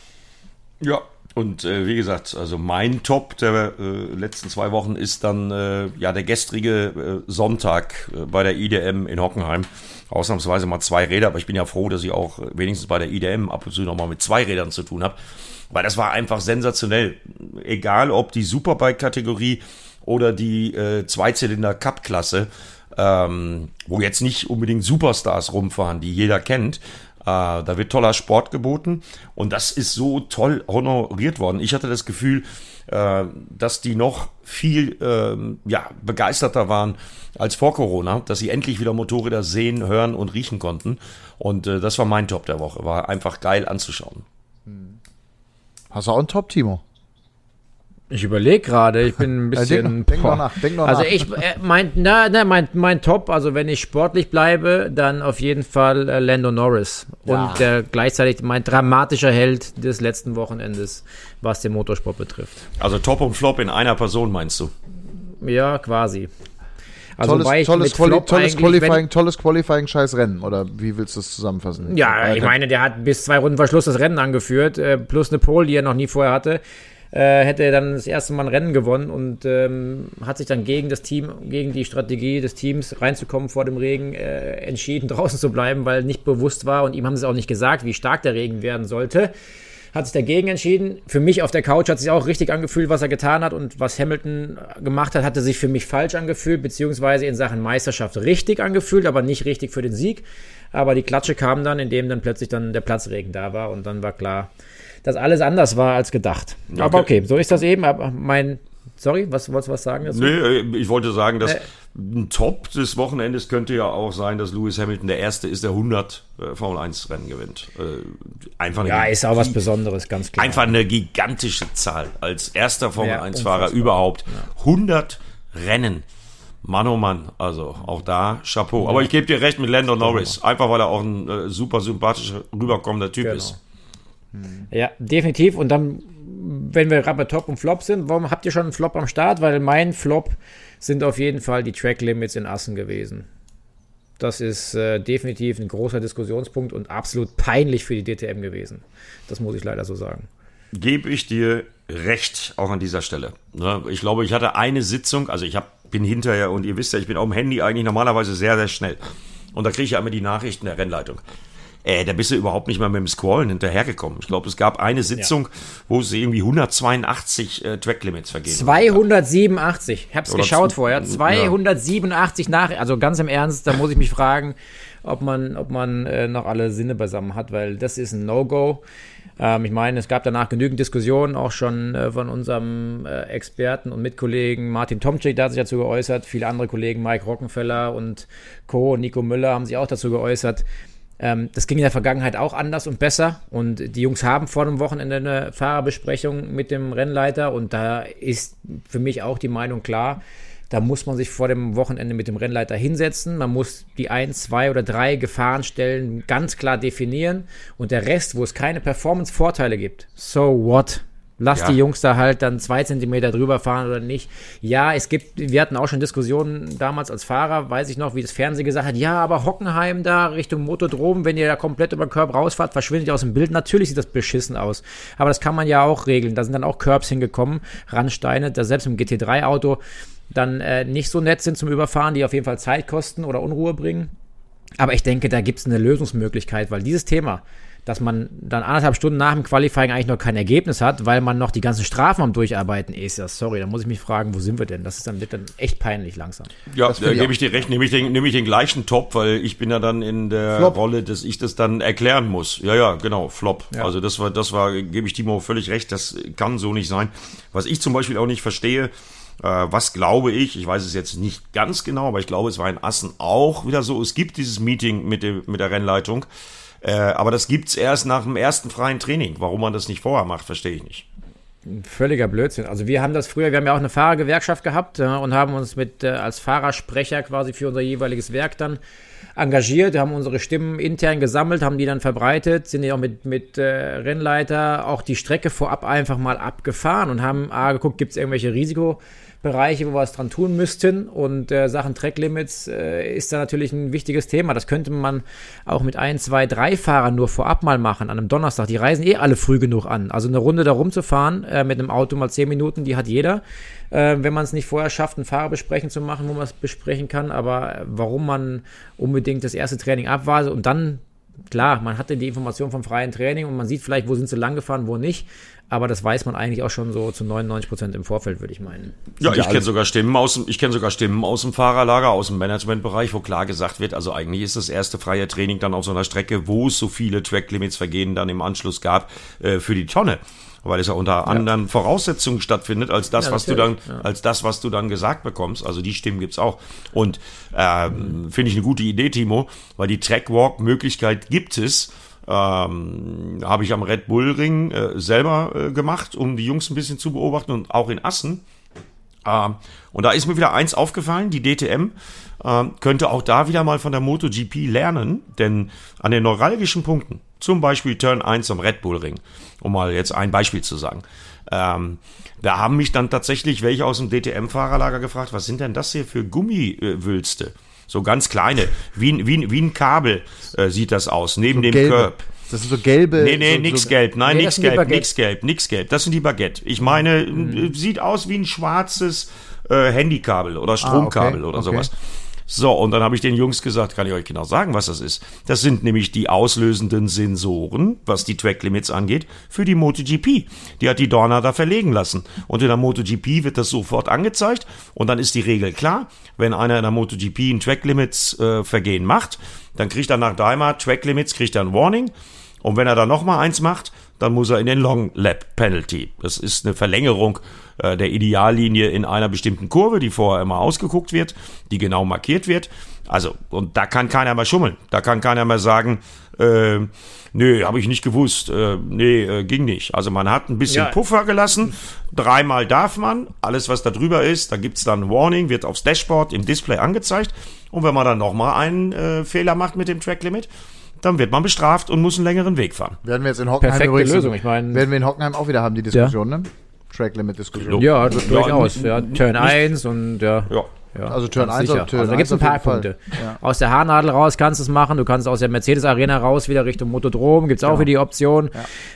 Ja, und äh, wie gesagt, also mein Top der äh, letzten zwei Wochen ist dann äh, ja der gestrige äh, Sonntag äh, bei der IDM in Hockenheim. Ausnahmsweise mal zwei Räder, aber ich bin ja froh, dass ich auch wenigstens bei der IDM ab und zu nochmal mit zwei Rädern zu tun habe. Weil das war einfach sensationell. Egal ob die Superbike-Kategorie oder die äh, Zweizylinder-Cup-Klasse, ähm, wo jetzt nicht unbedingt Superstars rumfahren, die jeder kennt, äh, da wird toller Sport geboten und das ist so toll honoriert worden. Ich hatte das Gefühl, äh, dass die noch viel äh, ja, begeisterter waren als vor Corona, dass sie endlich wieder Motorräder sehen, hören und riechen konnten. Und äh, das war mein Top der Woche. War einfach geil anzuschauen. Hast du auch einen Top, Timo? Ich überlege gerade, ich bin ein bisschen. denk, denk noch nach, denk noch also nach. ich, äh, mein, na, na, mein, mein Top, also wenn ich sportlich bleibe, dann auf jeden Fall äh, Lando Norris. Ja. Und der gleichzeitig mein dramatischer Held des letzten Wochenendes, was den Motorsport betrifft. Also Top und Flop in einer Person, meinst du? Ja, quasi. Also tolles, tolles, Quali tolles Qualifying, tolles Qualifying, scheiß Rennen, oder wie willst du es zusammenfassen? Ja, ich meine, der hat bis zwei Runden Verschluss das Rennen angeführt, äh, plus eine Pole, die er noch nie vorher hatte äh, hätte er dann das erste Mal ein Rennen gewonnen und ähm, hat sich dann gegen das Team, gegen die Strategie des Teams reinzukommen vor dem Regen äh, entschieden, draußen zu bleiben, weil nicht bewusst war und ihm haben sie auch nicht gesagt, wie stark der Regen werden sollte. Hat sich dagegen entschieden. Für mich auf der Couch hat sich auch richtig angefühlt, was er getan hat und was Hamilton gemacht hat, hatte sich für mich falsch angefühlt, beziehungsweise in Sachen Meisterschaft richtig angefühlt, aber nicht richtig für den Sieg. Aber die Klatsche kam dann, indem dann plötzlich dann der Platzregen da war und dann war klar, dass alles anders war als gedacht. Okay. Aber okay, so ist das eben. Aber mein, sorry, was wolltest du was sagen dazu? Nee, äh, ich wollte sagen, dass äh, ein Top des Wochenendes könnte ja auch sein, dass Lewis Hamilton der Erste ist, der 100 äh, Formel 1 Rennen gewinnt. Äh, einfach ja, ist auch was Besonderes, ganz klar. Einfach eine gigantische Zahl. Als erster Formel ja, 1 Fahrer überhaupt. Ja. 100 Rennen. Mann, oh Mann, also auch da Chapeau. Aber ich gebe dir recht mit Lando Norris, einfach weil er auch ein äh, super sympathischer, rüberkommender Typ Genau. ist. Ja, definitiv. Und dann, wenn wir gerade bei Top und Flop sind, warum habt ihr schon einen Flop am Start? Weil mein Flop sind auf jeden Fall die Track Limits in Assen gewesen. Das ist äh, definitiv ein großer Diskussionspunkt und absolut peinlich für die DTM gewesen. Das muss ich leider so sagen. Gebe ich dir recht, auch an dieser Stelle. Ne? Ich glaube, ich hatte eine Sitzung, also ich hab, bin hinterher und ihr wisst ja, ich bin auf dem Handy eigentlich normalerweise sehr, sehr schnell. Und da kriege ich ja immer die Nachrichten der Rennleitung. Äh, da bist du überhaupt nicht mal mit dem Scrollen hinterhergekommen. Ich glaube, es gab eine Sitzung, wo es irgendwie 182 äh, Tracklimits vergeben. 287. Ich hab's Oder geschaut vorher. ja. 287 nach. Also ganz im Ernst, da muss ich mich fragen, ob man, ob man äh, noch alle Sinne beisammen hat, weil das ist ein No-Go. Ähm, ich meine, es gab danach genügend Diskussionen, auch schon äh, von unserem äh, Experten und Mitkollegen Martin Tomczyk, der hat sich dazu geäußert. Viele andere Kollegen, Mike Rockenfeller und Co. und Nico Müller haben sich auch dazu geäußert. Ähm, das ging in der Vergangenheit auch anders und besser. Und die Jungs haben vor dem Wochenende eine Fahrerbesprechung mit dem Rennleiter. Und da ist für mich auch die Meinung klar, da muss man sich vor dem Wochenende mit dem Rennleiter hinsetzen. Man muss die ein, zwei oder drei Gefahrenstellen ganz klar definieren. Und der Rest, wo es keine Performance-Vorteile gibt, so what? Lass Ja. die Jungs da halt dann zwei Zentimeter drüber fahren oder nicht. Ja, es gibt, wir hatten auch schon Diskussionen damals als Fahrer, weiß ich noch, wie das Fernsehen gesagt hat, ja, aber Hockenheim da Richtung Motodrom, wenn ihr da komplett über den Curb rausfahrt, verschwindet ihr aus dem Bild. Natürlich sieht das beschissen aus. Aber das kann man ja auch regeln. Da sind dann auch Curbs hingekommen, Randsteine, da selbst im GT3-Auto dann äh, nicht so nett sind zum Überfahren, die auf jeden Fall Zeit kosten oder Unruhe bringen. Aber ich denke, da gibt es eine Lösungsmöglichkeit, weil dieses Thema, dass man dann anderthalb Stunden nach dem Qualifying eigentlich noch kein Ergebnis hat, weil man noch die ganzen Strafen am Durcharbeiten ist, ja, sorry, da muss ich mich fragen, wo sind wir denn? Das ist dann, wird dann echt peinlich langsam. Ja, da gebe ich dir recht, nehme ich, den, nehme ich den gleichen Top, weil ich bin ja dann in der Flop. Rolle, dass ich das dann erklären muss. Ja, ja, genau, Flop. Also das war, das war, gebe ich Timo völlig recht, das kann so nicht sein. Was ich zum Beispiel auch nicht verstehe, äh, was glaube ich, ich weiß es jetzt nicht ganz genau, aber ich glaube, es war in Assen auch wieder so, es gibt dieses Meeting mit, dem, mit der Rennleitung, äh, aber das gibt's erst nach dem ersten freien Training. Warum man das nicht vorher macht, verstehe ich nicht. Völliger Blödsinn. Also wir haben das früher, wir haben ja auch eine Fahrergewerkschaft gehabt äh, und haben uns mit äh, als Fahrersprecher quasi für unser jeweiliges Werk dann engagiert, haben unsere Stimmen intern gesammelt, haben die dann verbreitet, sind ja auch mit, mit äh, Rennleiter auch die Strecke vorab einfach mal abgefahren und haben A, geguckt, gibt es irgendwelche Risikobereiche, wo wir was dran tun müssten und äh, Sachen Tracklimits äh, ist da natürlich ein wichtiges Thema. Das könnte man auch mit ein, zwei, drei Fahrern nur vorab mal machen an einem Donnerstag. Die reisen eh alle früh genug an. Also eine Runde da rumzufahren äh, mit einem Auto mal zehn Minuten, die hat jeder. Äh, wenn man es nicht vorher schafft, ein Fahrerbesprechen zu machen, wo man es besprechen kann. Aber warum man unbedingt das erste Training abwartet und dann Klar, man hatte die Information vom freien Training und man sieht vielleicht, wo sind sie lang gefahren, wo nicht. Aber das weiß man eigentlich auch schon so zu 99 Prozent im Vorfeld, würde ich meinen. Ja, ich kenne sogar Stimmen aus dem, ich kenne sogar Stimmen aus dem Fahrerlager, aus dem Managementbereich, wo klar gesagt wird, also eigentlich ist das erste freie Training dann auf so einer Strecke, wo es so viele Tracklimits vergehen dann im Anschluss gab, äh, für die Tonne. Weil es ja unter anderen Voraussetzungen stattfindet, als das, Ja, was du dann, ja. als das, was du dann gesagt bekommst. Also die Stimmen gibt's auch. Und ähm, finde ich eine gute Idee, Timo, weil die Trackwalk-Möglichkeit gibt es. Ähm, habe ich am Red Bull Ring äh, selber äh, gemacht, um die Jungs ein bisschen zu beobachten und auch in Assen. Ähm, und da ist mir wieder eins aufgefallen, die DTM ähm, könnte auch da wieder mal von der MotoGP lernen, denn an den neuralgischen Punkten, zum Beispiel Turn 1 am Red Bull Ring, um mal jetzt ein Beispiel zu sagen, ähm, da haben mich dann tatsächlich welche aus dem DTM-Fahrerlager gefragt, was sind denn das hier für Gummiwülste? So ganz kleine, wie, ein- wie, ein- wie ein Kabel äh, sieht das aus, neben dem gelbe. Curb. Das sind so gelbe. Nee, nee, so, nix so, gelb. Nein, Nee, nix gelb, nix gelb, nix gelb. Das sind die Baguette. Ich meine, Mhm. sieht aus wie ein schwarzes äh, Handykabel oder Stromkabel Ah, okay, oder okay. sowas. So, und dann habe ich den Jungs gesagt, kann ich euch genau sagen, was das ist. Das sind nämlich die auslösenden Sensoren, was die Tracklimits angeht, für die MotoGP. Die hat die Dorna da verlegen lassen. Und in der MotoGP wird das sofort angezeigt und dann ist die Regel klar. Wenn einer in der MotoGP ein Tracklimits äh, Vergehen macht, dann kriegt er nach dreimal Tracklimits, kriegt er ein Warning. Und wenn er dann noch mal eins macht, dann muss er in den Long Lap Penalty. Das ist eine Verlängerung äh, der Ideallinie in einer bestimmten Kurve, die vorher immer ausgeguckt wird, die genau markiert wird. Also, und da kann keiner mehr schummeln. Da kann keiner mehr sagen, äh, nö, habe ich nicht gewusst, äh, nee, äh, ging nicht. Also man hat ein bisschen Ja. Puffer gelassen, dreimal darf man, alles was da drüber ist, da gibt's dann ein Warning, wird aufs Dashboard im Display angezeigt und wenn man dann nochmal einen äh, Fehler macht mit dem Tracklimit, dann wird man bestraft und muss einen längeren Weg fahren. Werden wir jetzt in Hockenheim Perfekte übrigens, Lösung, ich meine- werden wir in Hockenheim auch wieder haben, die Diskussion, ne? Track Limit Diskussion. Ja, Ja, durchaus. Ja, Turn 1 und ja. Ja. Ja, Also Turn ganz 1 sicher. und Turn also da gibt es ein 1 auf paar. Punkte. Ja. Aus der Haarnadel raus kannst du es machen. Du kannst aus der Mercedes Arena raus wieder Richtung Motodrom. Gibt es auch wieder die Option.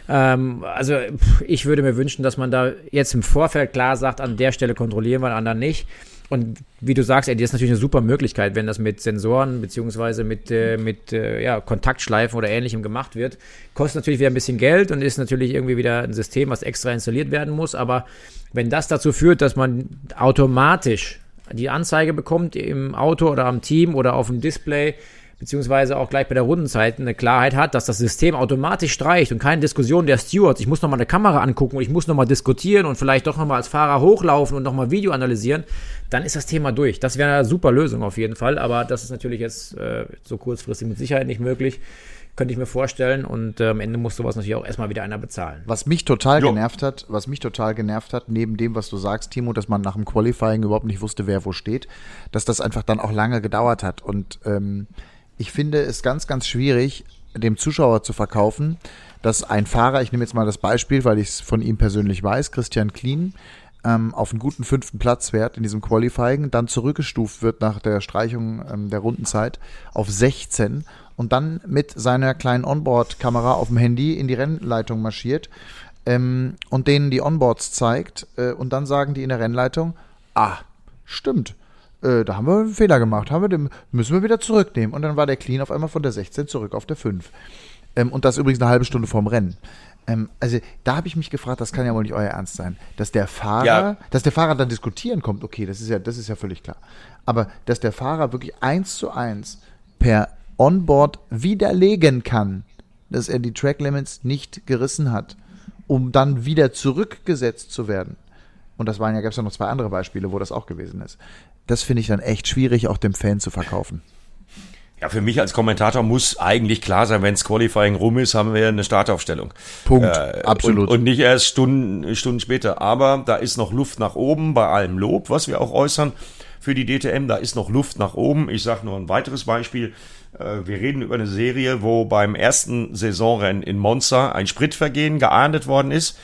Ähm, also pff, ich würde mir wünschen, dass man da jetzt im Vorfeld klar sagt, an der Stelle kontrollieren wir, an anderen nicht. Und wie du sagst, ey, das ist natürlich eine super Möglichkeit, wenn das mit Sensoren beziehungsweise mit, äh, mit äh, ja, Kontaktschleifen oder ähnlichem gemacht wird. Kostet natürlich wieder ein bisschen Geld und ist natürlich irgendwie wieder ein System, was extra installiert werden muss. Aber wenn das dazu führt, dass man automatisch die Anzeige bekommt im Auto oder am Team oder auf dem Display, beziehungsweise auch gleich bei der Rundenzeit eine Klarheit hat, dass das System automatisch streicht und keine Diskussion der Stewards. Ich muss nochmal eine Kamera angucken und ich muss nochmal diskutieren und vielleicht doch nochmal als Fahrer hochlaufen und nochmal Video analysieren, dann ist das Thema durch. Das wäre eine super Lösung auf jeden Fall, aber das ist natürlich jetzt äh, so kurzfristig mit Sicherheit nicht möglich. Könnte ich mir vorstellen und äh, am Ende muss sowas natürlich auch erstmal wieder einer bezahlen. Was mich total Jo. genervt hat, was mich total genervt hat, neben dem, was du sagst, Timo, dass man nach dem Qualifying überhaupt nicht wusste, wer wo steht, dass das einfach dann auch lange gedauert hat. Und ähm, ich finde es ganz, ganz schwierig, dem Zuschauer zu verkaufen, dass ein Fahrer, ich nehme jetzt mal das Beispiel, weil ich es von ihm persönlich weiß, Christian Klien, ähm, auf einen guten fünften Platz fährt in diesem Qualifying, dann zurückgestuft wird nach der Streichung ähm, der Rundenzeit auf 16 und dann mit seiner kleinen Onboard-Kamera auf dem Handy in die Rennleitung marschiert ähm, und denen die Onboards zeigt äh, und dann sagen die in der Rennleitung, ah, stimmt, äh, da haben wir einen Fehler gemacht, haben wir den, müssen wir wieder zurücknehmen. Und dann war der Clean auf einmal von der 16 zurück auf der 5. Ähm, und das übrigens eine halbe Stunde vorm Rennen. Ähm, also da habe ich mich gefragt, das kann ja wohl nicht euer Ernst sein, dass der Fahrer, Ja. dass der Fahrer dann diskutieren kommt, okay, das ist ja, das ist ja völlig klar. Aber dass der Fahrer wirklich eins zu eins per Onboard widerlegen kann, dass er die Track Limits nicht gerissen hat, um dann wieder zurückgesetzt zu werden. Und das waren ja, gab es ja noch zwei andere Beispiele, wo das auch gewesen ist. Das finde ich dann echt schwierig, auch dem Fan zu verkaufen. Ja, für mich als Kommentator muss eigentlich klar sein, wenns Qualifying rum ist, haben wir eine Startaufstellung. Punkt. Äh, Absolut. Und, und nicht erst Stunden, Stunden später. Aber da ist noch Luft nach oben bei allem Lob, was wir auch äußern für die DTM. Da ist noch Luft nach oben. Ich sage nur ein weiteres Beispiel. Äh, Wir reden über eine Serie, wo beim ersten Saisonrennen in Monza ein Spritvergehen geahndet worden ist.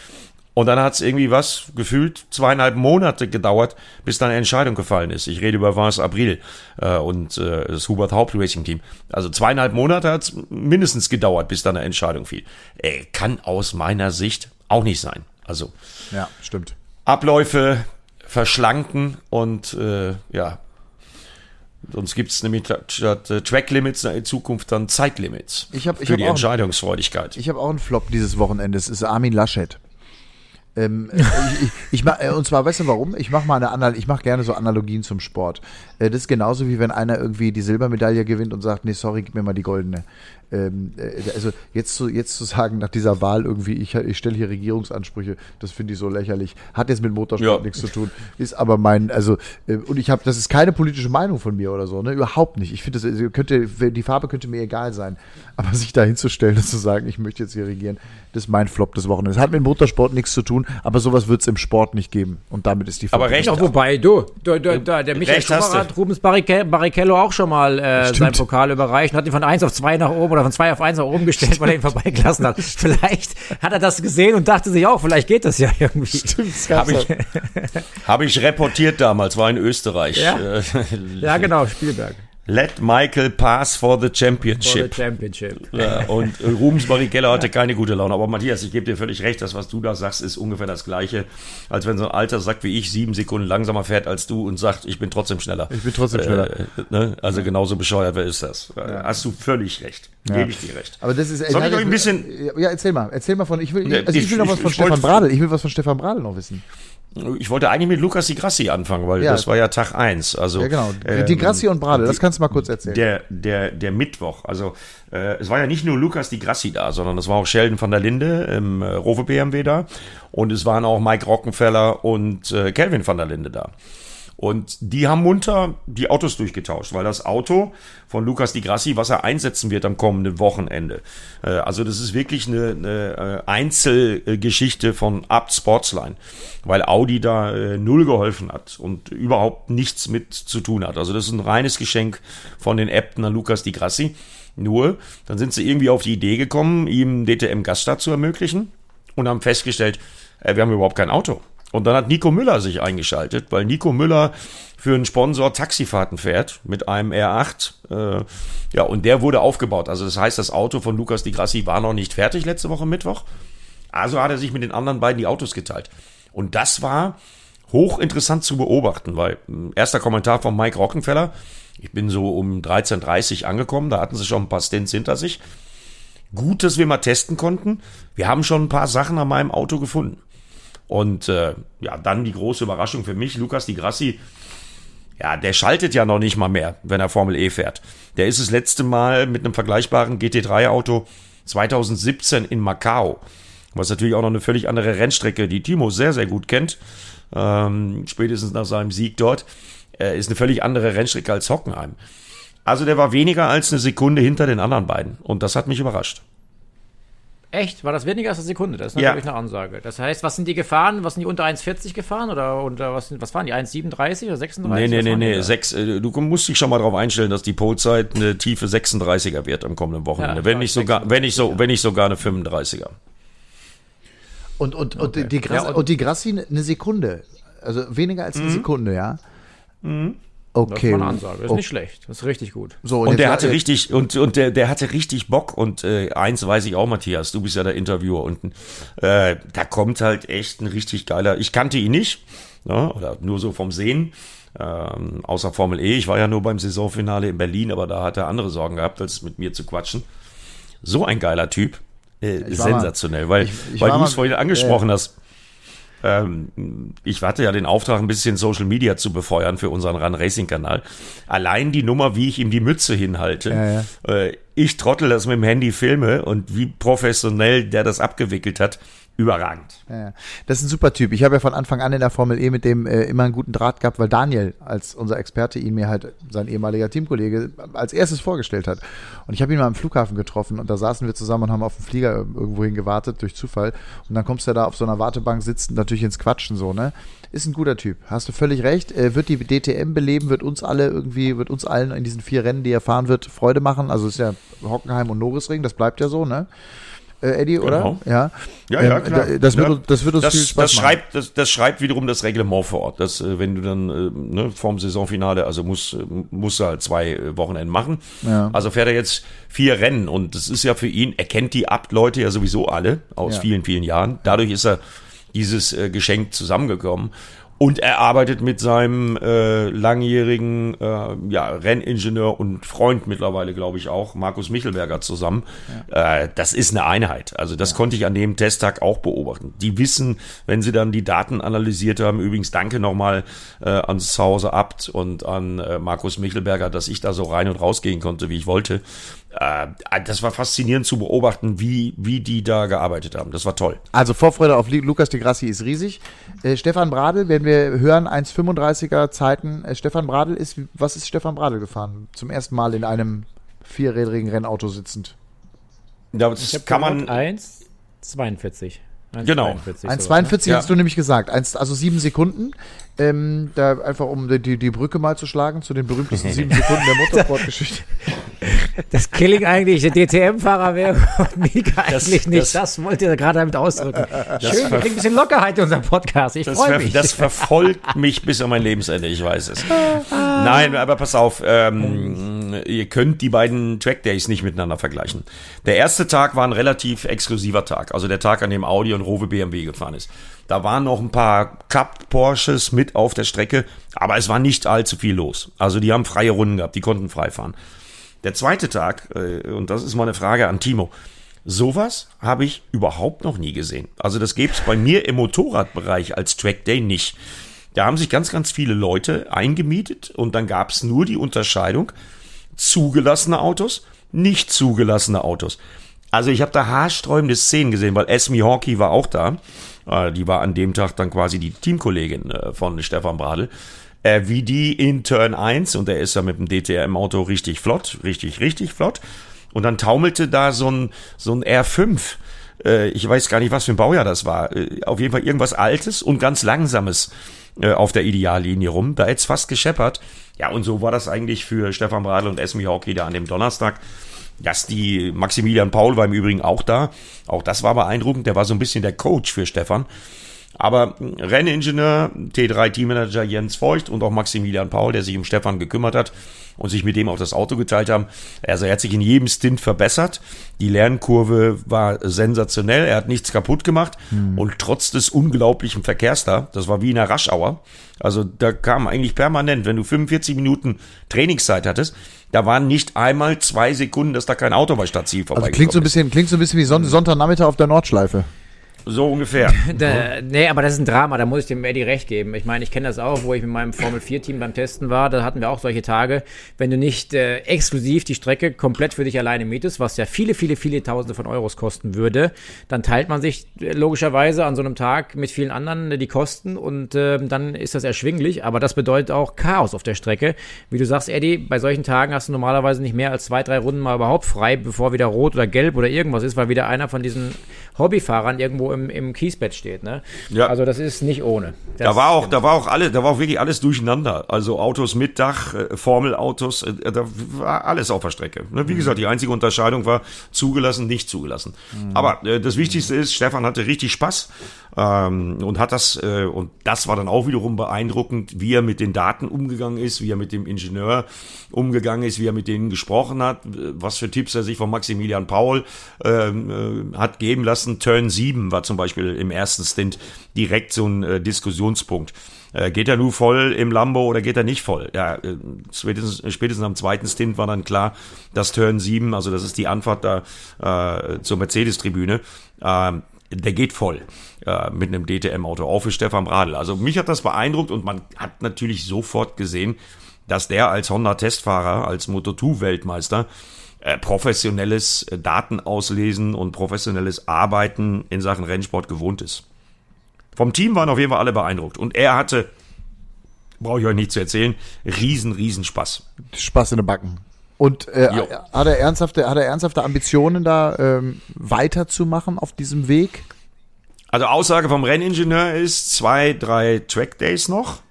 Und dann hat es irgendwie was gefühlt zweieinhalb Monate gedauert, bis dann eine Entscheidung gefallen ist. Ich rede über Vance April äh, und äh, das Hubert Haupt Racing Team. Also zweieinhalb Monate hat es mindestens gedauert, bis dann eine Entscheidung fiel. Äh, kann aus meiner Sicht auch nicht sein. Also Ja, stimmt. Abläufe verschlanken und äh, ja, sonst gibt es nämlich statt äh, Track Limits in Zukunft dann Zeitlimits Ich hab- ich für die auch- Entscheidungsfreudigkeit. Ich habe auch einen Flop dieses Wochenende. Es ist Armin Laschet. Ähm, ich, ich, ich mach, äh, und zwar, weißt du warum? Ich mache mal eine Anal ich mache gerne so Analogien zum Sport. Äh, das ist genauso wie wenn einer irgendwie die Silbermedaille gewinnt und sagt, nee, sorry, gib mir mal die goldene. Ähm, äh, also jetzt zu, jetzt zu sagen, nach dieser Wahl irgendwie, ich, ich stelle hier Regierungsansprüche, das finde ich so lächerlich. Hat jetzt mit Motorsport Ja. nichts zu tun. Ist aber mein, also, äh, und ich habe, das ist keine politische Meinung von mir oder so, ne? Überhaupt nicht. Ich finde, das äh, könnte, die Farbe könnte mir egal sein. Aber sich da hinzustellen und zu sagen, ich möchte jetzt hier regieren, das ist mein Flop des Wochenendes. Hat mit Motorsport nichts zu tun, aber sowas wird es im Sport nicht geben. Und damit ist die Aber Folge- recht Ja, wobei, du, du, du, da, der Michael Recht hast Schumacher du. Hat Rubens Barrichello auch schon mal äh, Stimmt. seinen Pokal überreicht und hat ihn von 1 auf 2 nach oben oder von 2 auf 1 nach oben gestellt, weil er ihn vorbeigelassen hat. Vielleicht hat er das gesehen und dachte sich auch, vielleicht geht das ja irgendwie. Habe ich, hab ich reportiert damals, war in Österreich. Ja. Äh, Ja, genau, Spielberg. Let Michael pass for the For the championship. Championship. Ja, und äh, Rubens Barrichello hatte keine gute Laune. Aber Matthias, ich gebe dir völlig recht, das, was du da sagst, ist ungefähr das Gleiche, als wenn so ein alter Sack wie ich sieben Sekunden langsamer fährt als du und sagt, ich bin trotzdem schneller. Ich bin trotzdem schneller. Äh, ne? Also genauso bescheuert, wer ist das? Äh, Hast du völlig recht. Gebe ich dir recht. Aber das ist Soll ich euch ein bisschen- Ja, erzähl mal, erzähl mal von. Ich will, Ja, also ich, ich- will noch was von Stefan Bradl. Ich will was von Stefan Bradl noch wissen. Ich wollte eigentlich mit Lukas Di Grassi anfangen, weil Ja. das war ja Tag eins. Also, Ja, genau. ähm, die Grassi und Bradel, das kannst du mal kurz erzählen. Der, der, der Mittwoch. Also äh, es war ja nicht nur Lukas Di Grassi da, sondern es war auch Sheldon van der Linde im äh, Rover BMW da. Und es waren auch Mike Rockenfeller und äh, Kelvin van der Linde da. Und die haben munter die Autos durchgetauscht, weil das Auto von Lukas Di Grassi, was er einsetzen wird am kommenden Wochenende, äh, also das ist wirklich eine, eine äh, Einzelgeschichte von Abt Sportsline, weil Audi da äh, null geholfen hat und überhaupt nichts mit zu tun hat. Also das ist ein reines Geschenk von den Äbten an Lukas Di Grassi. Nur, dann sind sie irgendwie auf die Idee gekommen, ihm DTM Gaststart zu ermöglichen und haben festgestellt, wir haben überhaupt kein Auto. Und dann hat Nico Müller sich eingeschaltet, weil Nico Müller für einen Sponsor Taxifahrten fährt mit einem R8. Äh, ja, und der wurde aufgebaut. Also das heißt, das Auto von Lukas Di Grassi war noch nicht fertig letzte Woche Mittwoch. Also hat er sich mit den anderen beiden die Autos geteilt. Und das war hochinteressant zu beobachten, weil äh, erster Kommentar von Mike Rockenfeller, ich bin so um 13.30 Uhr angekommen, da hatten sie schon ein paar Stints hinter sich. Gut, dass wir mal testen konnten. Wir haben schon ein paar Sachen an meinem Auto gefunden. Und äh, ja, dann die große Überraschung für mich, Lukas Di Grassi, ja, der schaltet ja noch nicht mal mehr, wenn er Formel E fährt. Der ist das letzte Mal mit einem vergleichbaren GT3-Auto 2017 in Macau. Was natürlich auch noch eine völlig andere Rennstrecke, die Timo sehr, sehr gut kennt. Ähm, spätestens nach seinem Sieg dort. Äh, ist eine völlig andere Rennstrecke als Hockenheim. Also der war weniger als eine Sekunde hinter den anderen beiden. Und das hat mich überrascht. Echt? War das weniger als eine Sekunde? Das ist Ja. natürlich eine Ansage. Das heißt, was sind die gefahren? Was sind die unter 1,40 gefahren? Oder unter was, sind, was waren die? 1,37 oder 36? Nee, nee, Was nee, nee. Sechs, äh, du musst dich schon mal darauf einstellen, dass die Polezeit eine tiefe 36er wird am kommenden Wochenende. Ja, wenn, nicht sogar, 36, wenn, nicht so, wenn nicht sogar eine 35er. Und, und, und, die, Gras Ja, und- und, die Grassi eine Sekunde. Also weniger als eine Sekunde, ja? Das Okay. ist mal eine Ansage. Das ist Oh, nicht schlecht. Das ist richtig gut. So, Und, jetzt der hatte richtig, und, und der, der hatte richtig Bock. Und äh, eins weiß ich auch, Matthias, du bist ja der Interviewer unten. Äh, da kommt halt echt ein richtig geiler. Ich kannte ihn nicht, ne, oder nur so vom Sehen. Ähm, außer Formel E. Ich war ja nur beim Saisonfinale in Berlin, aber da hat er andere Sorgen gehabt, als mit mir zu quatschen. So ein geiler Typ. Äh, war mal- sensationell, weil, ich- ich weil du es vorhin angesprochen hast. Ähm, ich hatte ja den Auftrag, ein bisschen Social Media zu befeuern für unseren Run Racing Kanal. Allein die Nummer, wie ich ihm die Mütze hinhalte. Ja, Äh, ich trottel das mit dem Handy filme und wie professionell der das abgewickelt hat. Überragend. Ja, ja. das ist ein super Typ. Ich habe ja von Anfang an in der Formel E mit dem äh, immer einen guten Draht gehabt, weil Daniel als unser Experte ihn mir halt, sein ehemaliger Teamkollege, als erstes vorgestellt hat. Und ich habe ihn mal am Flughafen getroffen und da saßen wir zusammen und haben auf den Flieger irgendwohin gewartet durch Zufall. Und dann kommst du da auf so einer Wartebank sitzen, natürlich ins Quatschen so, ne? Ist ein guter Typ. Hast du völlig recht. Äh, wird die DTM beleben, wird uns alle irgendwie, wird uns allen in diesen vier Rennen, die er fahren wird, Freude machen. Also ist ja Hockenheim und Norrisring, das bleibt ja so, ne? Äh, Eddie, oder? Genau. Ja. Ja, ja, Ähm, klar. da- Das wird, Ja. das wird uns das, viel Spaß das schreibt, das, das schreibt wiederum das Reglement vor Ort. Dass, äh, wenn du dann äh, ne, vorm Saisonfinale, also muss, äh, muss er halt zwei Wochenenden machen. Ja. Also fährt er jetzt vier Rennen und das ist ja für ihn, er kennt die Abt-Leute ja sowieso alle aus Ja. vielen, vielen Jahren. Dadurch ist er dieses äh, Geschenk zusammengekommen. Und er arbeitet mit seinem äh, langjährigen äh, ja, Renningenieur und Freund mittlerweile, glaube ich, auch, Markus Michelberger zusammen. Äh, das ist eine Einheit. Also das konnte ich an dem Testtag auch beobachten. Die wissen, wenn sie dann die Daten analysiert haben, übrigens danke nochmal äh, ans Zuhause Abt und an äh, Markus Michelberger, dass ich da so rein und raus gehen konnte, wie ich wollte. Äh, das war faszinierend zu beobachten, wie, wie die da gearbeitet haben. Das war toll. Also Vorfreude auf Lu- Lukas de Grassi ist riesig. Äh, Stefan Bradl, wenn wir hören, 1,35er Zeiten. Äh, Stefan Bradl ist, was ist Stefan Bradl gefahren? Zum ersten Mal in einem vierrädrigen Rennauto sitzend. Das kann man, 1, 42. 1, Genau. 42, 1,42 Ja. hast du nämlich gesagt. Eins, also sieben Sekunden. Ähm, da einfach um die, die, die Brücke mal zu schlagen zu den berühmtesten sieben Sekunden der Motorsportgeschichte. Das Killing eigentlich der DTM-Fahrer wäre und Mika eigentlich Das- nicht. das- Das, wollte er gerade damit ausdrücken. Schön, wir kriegen ein bisschen Lockerheit in unserem Podcast. Ich Das, freue mich. das verfolgt mich bis an mein Lebensende, ich weiß es. Nein, aber pass auf, ähm, ihr könnt die beiden Trackdays nicht miteinander vergleichen. Der erste Tag war ein relativ exklusiver Tag, also der Tag, an dem Audi und Rowe BMW gefahren ist. Da waren noch ein paar Cup Porsches mit auf der Strecke, aber es war nicht allzu viel los. Also die haben freie Runden gehabt, die konnten frei fahren. Der zweite Tag, äh, und das ist mal eine Frage an Timo, Sowas habe ich überhaupt noch nie gesehen. Also das gäbe es bei mir im Motorradbereich als Track Day nicht. Da haben sich ganz, ganz viele Leute eingemietet und dann gab es nur die Unterscheidung zugelassene Autos, nicht zugelassene Autos. Also ich habe da haarsträubende Szenen gesehen, weil Esme Hawkey war auch da. Äh, die war an dem Tag dann quasi die Teamkollegin äh, von Stefan Bradl. Äh, wie die in Turn 1, und der ist ja mit dem DTM-Auto richtig flott, richtig, richtig flott. Und dann taumelte da so ein, so ein R5 ich weiß gar nicht, was für ein Baujahr das war. Auf jeden Fall irgendwas Altes und ganz Langsames auf der Ideallinie rum. Da hätte es fast gescheppert. Ja, und so war das eigentlich für Stefan Bradl und Esme Hawkey da an dem Donnerstag dass die Maximilian Paul war im Übrigen auch da. Auch das war beeindruckend. Der war so ein bisschen der Coach für Stefan. Aber Renningenieur, T3 Teammanager Jens Feucht und auch Maximilian Paul, der sich um Stefan gekümmert hat und sich mit dem auch das Auto geteilt haben. Also er hat sich in jedem Stint verbessert. Die Lernkurve war sensationell. Er hat nichts kaputt gemacht hm. und trotz des unglaublichen Verkehrs da, das war wie in der Raschauer. Also da kam eigentlich permanent, wenn du 45 Minuten Trainingszeit hattest, da waren nicht einmal zwei Sekunden, dass da kein Auto bei Stadtziel vorbei also klingt so ein bisschen, klingt so ein bisschen wie Son Sonntagnachmittag auf der Nordschleife. So ungefähr. da, nee, aber das ist ein Drama, da muss ich dem Eddie recht geben. Ich meine, ich kenne das auch, wo ich mit meinem Formel-4-Team beim Testen war, da hatten wir auch solche Tage, wenn du nicht äh, exklusiv die Strecke komplett für dich alleine mietest, was ja viele, viele, viele Tausende von Euros kosten würde, dann teilt man sich äh, logischerweise an so einem Tag mit vielen anderen äh, die Kosten und äh, dann ist das erschwinglich, aber das bedeutet auch Chaos auf der Strecke. Wie du sagst, Eddie, bei solchen Tagen hast du normalerweise nicht mehr als zwei, drei Runden mal überhaupt frei, bevor wieder rot oder gelb oder irgendwas ist, weil wieder einer von diesen Hobbyfahrern irgendwo im, im Kiesbett steht. Ne? Ja. Also das ist nicht ohne. Das da war auch, da war auch alle, da war auch wirklich alles durcheinander. Also Autos mit Dach, äh, Formelautos, äh, da war alles auf der Strecke. Ne? Wie mhm. gesagt, die einzige Unterscheidung war zugelassen, nicht zugelassen. Mhm. Aber äh, das Wichtigste ist, Stefan hatte richtig Spaß ähm, und hat das, äh, und das war dann auch wiederum beeindruckend, wie er mit den Daten umgegangen ist, wie er mit dem Ingenieur umgegangen ist, wie er mit denen gesprochen hat, was für Tipps er sich von Maximilian Paul ähm, äh, hat geben lassen. Turn 7 war zum Beispiel im ersten Stint direkt so ein äh, Diskussionspunkt. Äh, geht er nur voll im Lambo oder geht er nicht voll? Ja, äh, spätestens, spätestens am zweiten Stint war dann klar, dass Turn 7, also das ist die Anfahrt da äh, zur Mercedes-Tribüne, äh, der geht voll äh, mit einem DTM-Auto, auch für Stefan Bradl. Also mich hat das beeindruckt und man hat natürlich sofort gesehen, dass der als Honda-Testfahrer, als Moto2-Weltmeister, äh, professionelles äh, Datenauslesen und professionelles Arbeiten in Sachen Rennsport gewohnt ist. Vom Team waren auf jeden Fall alle beeindruckt und er hatte, brauche ich euch nicht zu erzählen, riesen, riesen Spaß. Spaß in den Backen. Und äh, hat, er ernsthafte, hat er ernsthafte Ambitionen, da ähm, weiterzumachen auf diesem Weg? Also Aussage vom Renningenieur ist zwei, drei Trackdays noch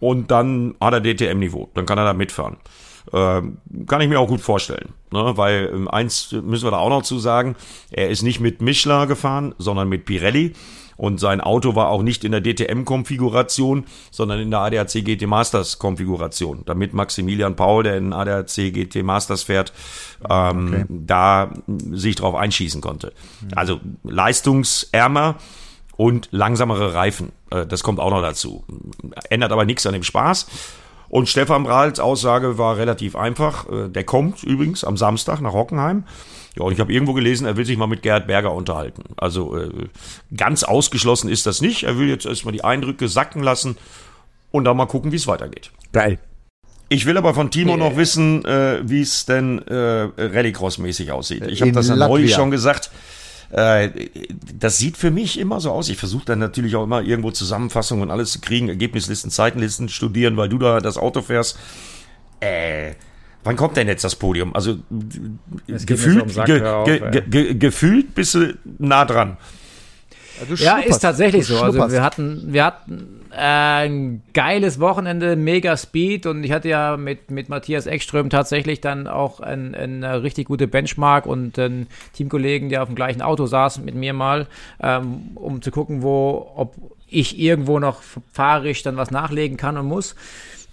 und dann hat er DTM-Niveau. Dann kann er da mitfahren. Ähm, kann ich mir auch gut vorstellen. Ne? Weil ähm, eins müssen wir da auch noch zu sagen, er ist nicht mit Michelin gefahren, sondern mit Pirelli. Und sein Auto war auch nicht in der DTM-Konfiguration, sondern in der ADAC GT Masters Konfiguration, damit Maximilian Paul, der in ADAC GT Masters fährt, ähm, okay. da sich drauf einschießen konnte. Also leistungsärmer und langsamere Reifen. Äh, das kommt auch noch dazu. Ändert aber nichts an dem Spaß. Und Stefan Brahls Aussage war relativ einfach. Äh, der kommt übrigens am Samstag nach Hockenheim. Ja, und ich habe irgendwo gelesen, er will sich mal mit Gerhard Berger unterhalten. Also äh, ganz ausgeschlossen ist das nicht. Er will jetzt erstmal die Eindrücke sacken lassen und dann mal gucken, wie es weitergeht. Geil. Ich will aber von Timo noch wissen, äh, wie es denn äh, Rallycross-mäßig aussieht. Ich habe das ja neulich schon gesagt. Äh, das sieht für mich immer so aus. Ich versuche dann natürlich auch immer irgendwo Zusammenfassungen und alles zu kriegen, Ergebnislisten, Zeitenlisten studieren, weil du da das Auto fährst. Äh, Wann kommt denn jetzt das Podium? Also gefühlt, Sack, ge, ge, ge, gefühlt bist du nah dran. Ja, ist tatsächlich so. Also wir hatten, wir hatten äh, ein geiles Wochenende, mega Speed und ich hatte ja mit, mit Matthias Ekström tatsächlich dann auch ein, eine richtig gute Benchmark und einen Teamkollegen, der auf dem gleichen Auto saß mit mir mal, ähm, um zu gucken, wo, ob ich irgendwo noch fahrisch dann was nachlegen kann und muss.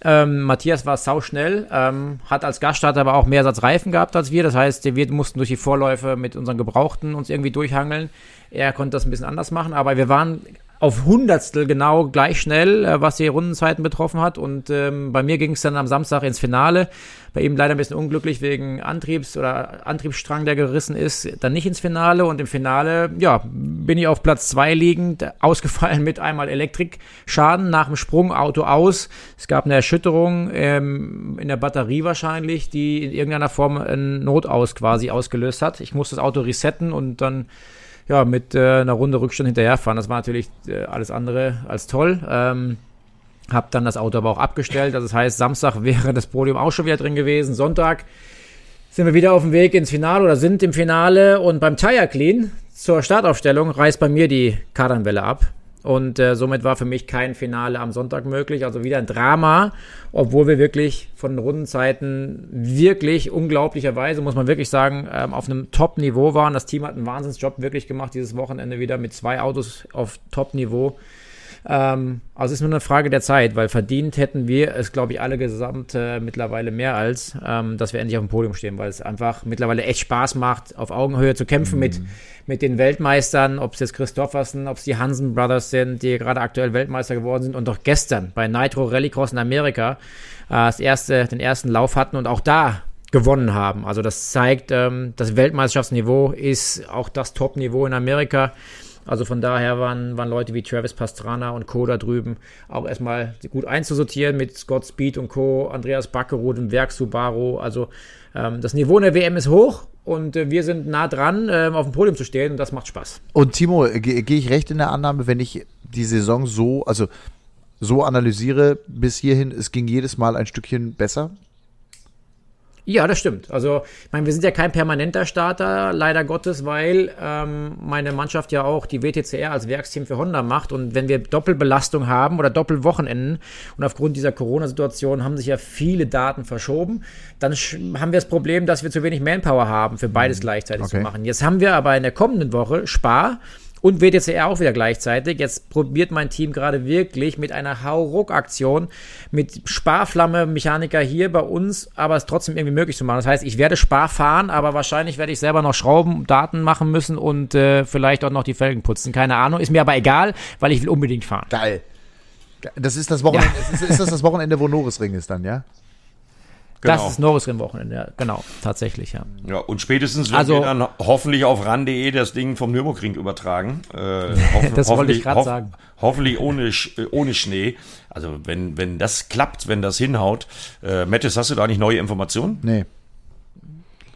Ähm, Matthias war sauschnell, ähm, hat als Gaststarter aber auch mehr Satz Reifen gehabt als wir. Das heißt, wir mussten durch die Vorläufe mit unseren Gebrauchten uns irgendwie durchhangeln. Er konnte das ein bisschen anders machen, aber wir waren auf Hundertstel genau gleich schnell, äh, was die Rundenzeiten betroffen hat. Und ähm, bei mir ging es dann am Samstag ins Finale. Bei ihm leider ein bisschen unglücklich wegen Antriebs- oder Antriebsstrang, der gerissen ist, dann nicht ins Finale. Und im Finale, ja, bin ich auf Platz zwei liegend, ausgefallen mit einmal Elektrikschaden nach dem Sprung, Auto aus. Es gab eine Erschütterung ähm, in der Batterie wahrscheinlich, die in irgendeiner Form einen Notaus quasi ausgelöst hat. Ich musste das Auto resetten und dann ja, mit äh, einer Runde Rückstand hinterherfahren. Das war natürlich äh, alles andere als toll. Ähm, hab dann das Auto aber auch abgestellt. Also das heißt, Samstag wäre das Podium auch schon wieder drin gewesen. Sonntag sind wir wieder auf dem Weg ins Finale oder sind im Finale und beim Tire Clean zur Startaufstellung reißt bei mir die Kardanwelle ab. Und äh, somit war für mich kein Finale am Sonntag möglich. Also wieder ein Drama, obwohl wir wirklich von den Rundenzeiten wirklich unglaublicherweise, muss man wirklich sagen, ähm, auf einem Top-Niveau waren. Das Team hat einen Wahnsinnsjob wirklich gemacht dieses Wochenende wieder mit zwei Autos auf Top-Niveau. Ähm, also es ist nur eine Frage der Zeit, weil verdient hätten wir es, glaube ich, alle gesamt äh, mittlerweile mehr als, ähm, dass wir endlich auf dem Podium stehen, weil es einfach mittlerweile echt Spaß macht, auf Augenhöhe zu kämpfen mhm. mit, mit den Weltmeistern, ob es jetzt Christoffersen, ob es die Hansen Brothers sind, die gerade aktuell Weltmeister geworden sind und doch gestern bei Nitro Rallycross in Amerika äh, das erste, den ersten Lauf hatten und auch da gewonnen haben. Also das zeigt, ähm, das Weltmeisterschaftsniveau ist auch das Top-Niveau in Amerika. Also von daher waren, waren Leute wie Travis Pastrana und Co. da drüben auch erstmal gut einzusortieren mit Scott Speed und Co., Andreas Backerud im Werk Subaru. Also ähm, das Niveau in der WM ist hoch und äh, wir sind nah dran, äh, auf dem Podium zu stehen und das macht Spaß. Und Timo, gehe geh ich recht in der Annahme, wenn ich die Saison so, also so analysiere bis hierhin, es ging jedes Mal ein Stückchen besser? Ja, das stimmt. Also, ich meine, wir sind ja kein permanenter Starter, leider Gottes, weil ähm, meine Mannschaft ja auch die WTCR als Werksteam für Honda macht. Und wenn wir Doppelbelastung haben oder Doppelwochenenden und aufgrund dieser Corona-Situation haben sich ja viele Daten verschoben, dann haben wir das Problem, dass wir zu wenig Manpower haben, für beides mhm. gleichzeitig okay. zu machen. Jetzt haben wir aber in der kommenden Woche Spar und WTCR auch wieder gleichzeitig. Jetzt probiert mein Team gerade wirklich mit einer Hauruck-Aktion, mit Sparflamme, Mechaniker hier bei uns, aber es trotzdem irgendwie möglich zu machen. Das heißt, ich werde Spar fahren, aber wahrscheinlich werde ich selber noch Schrauben, Daten machen müssen und äh, vielleicht auch noch die Felgen putzen. Keine Ahnung, ist mir aber egal, weil ich will unbedingt fahren. Geil. Das ist das Wochenende, ja. ist, ist das das Wochenende, wo Norrisring ist dann, ja? Genau. Das ist Norrisring-Wochenende, ja, genau, tatsächlich, ja. Ja, und spätestens werden also, wir dann hoffentlich auf ran.de das Ding vom Nürburgring übertragen. Äh, das wollte ich gerade sagen. Hoffentlich ohne, äh, ohne Schnee. Also wenn, wenn das klappt, wenn das hinhaut. Äh, Mettes, hast du da nicht neue Informationen? Nee.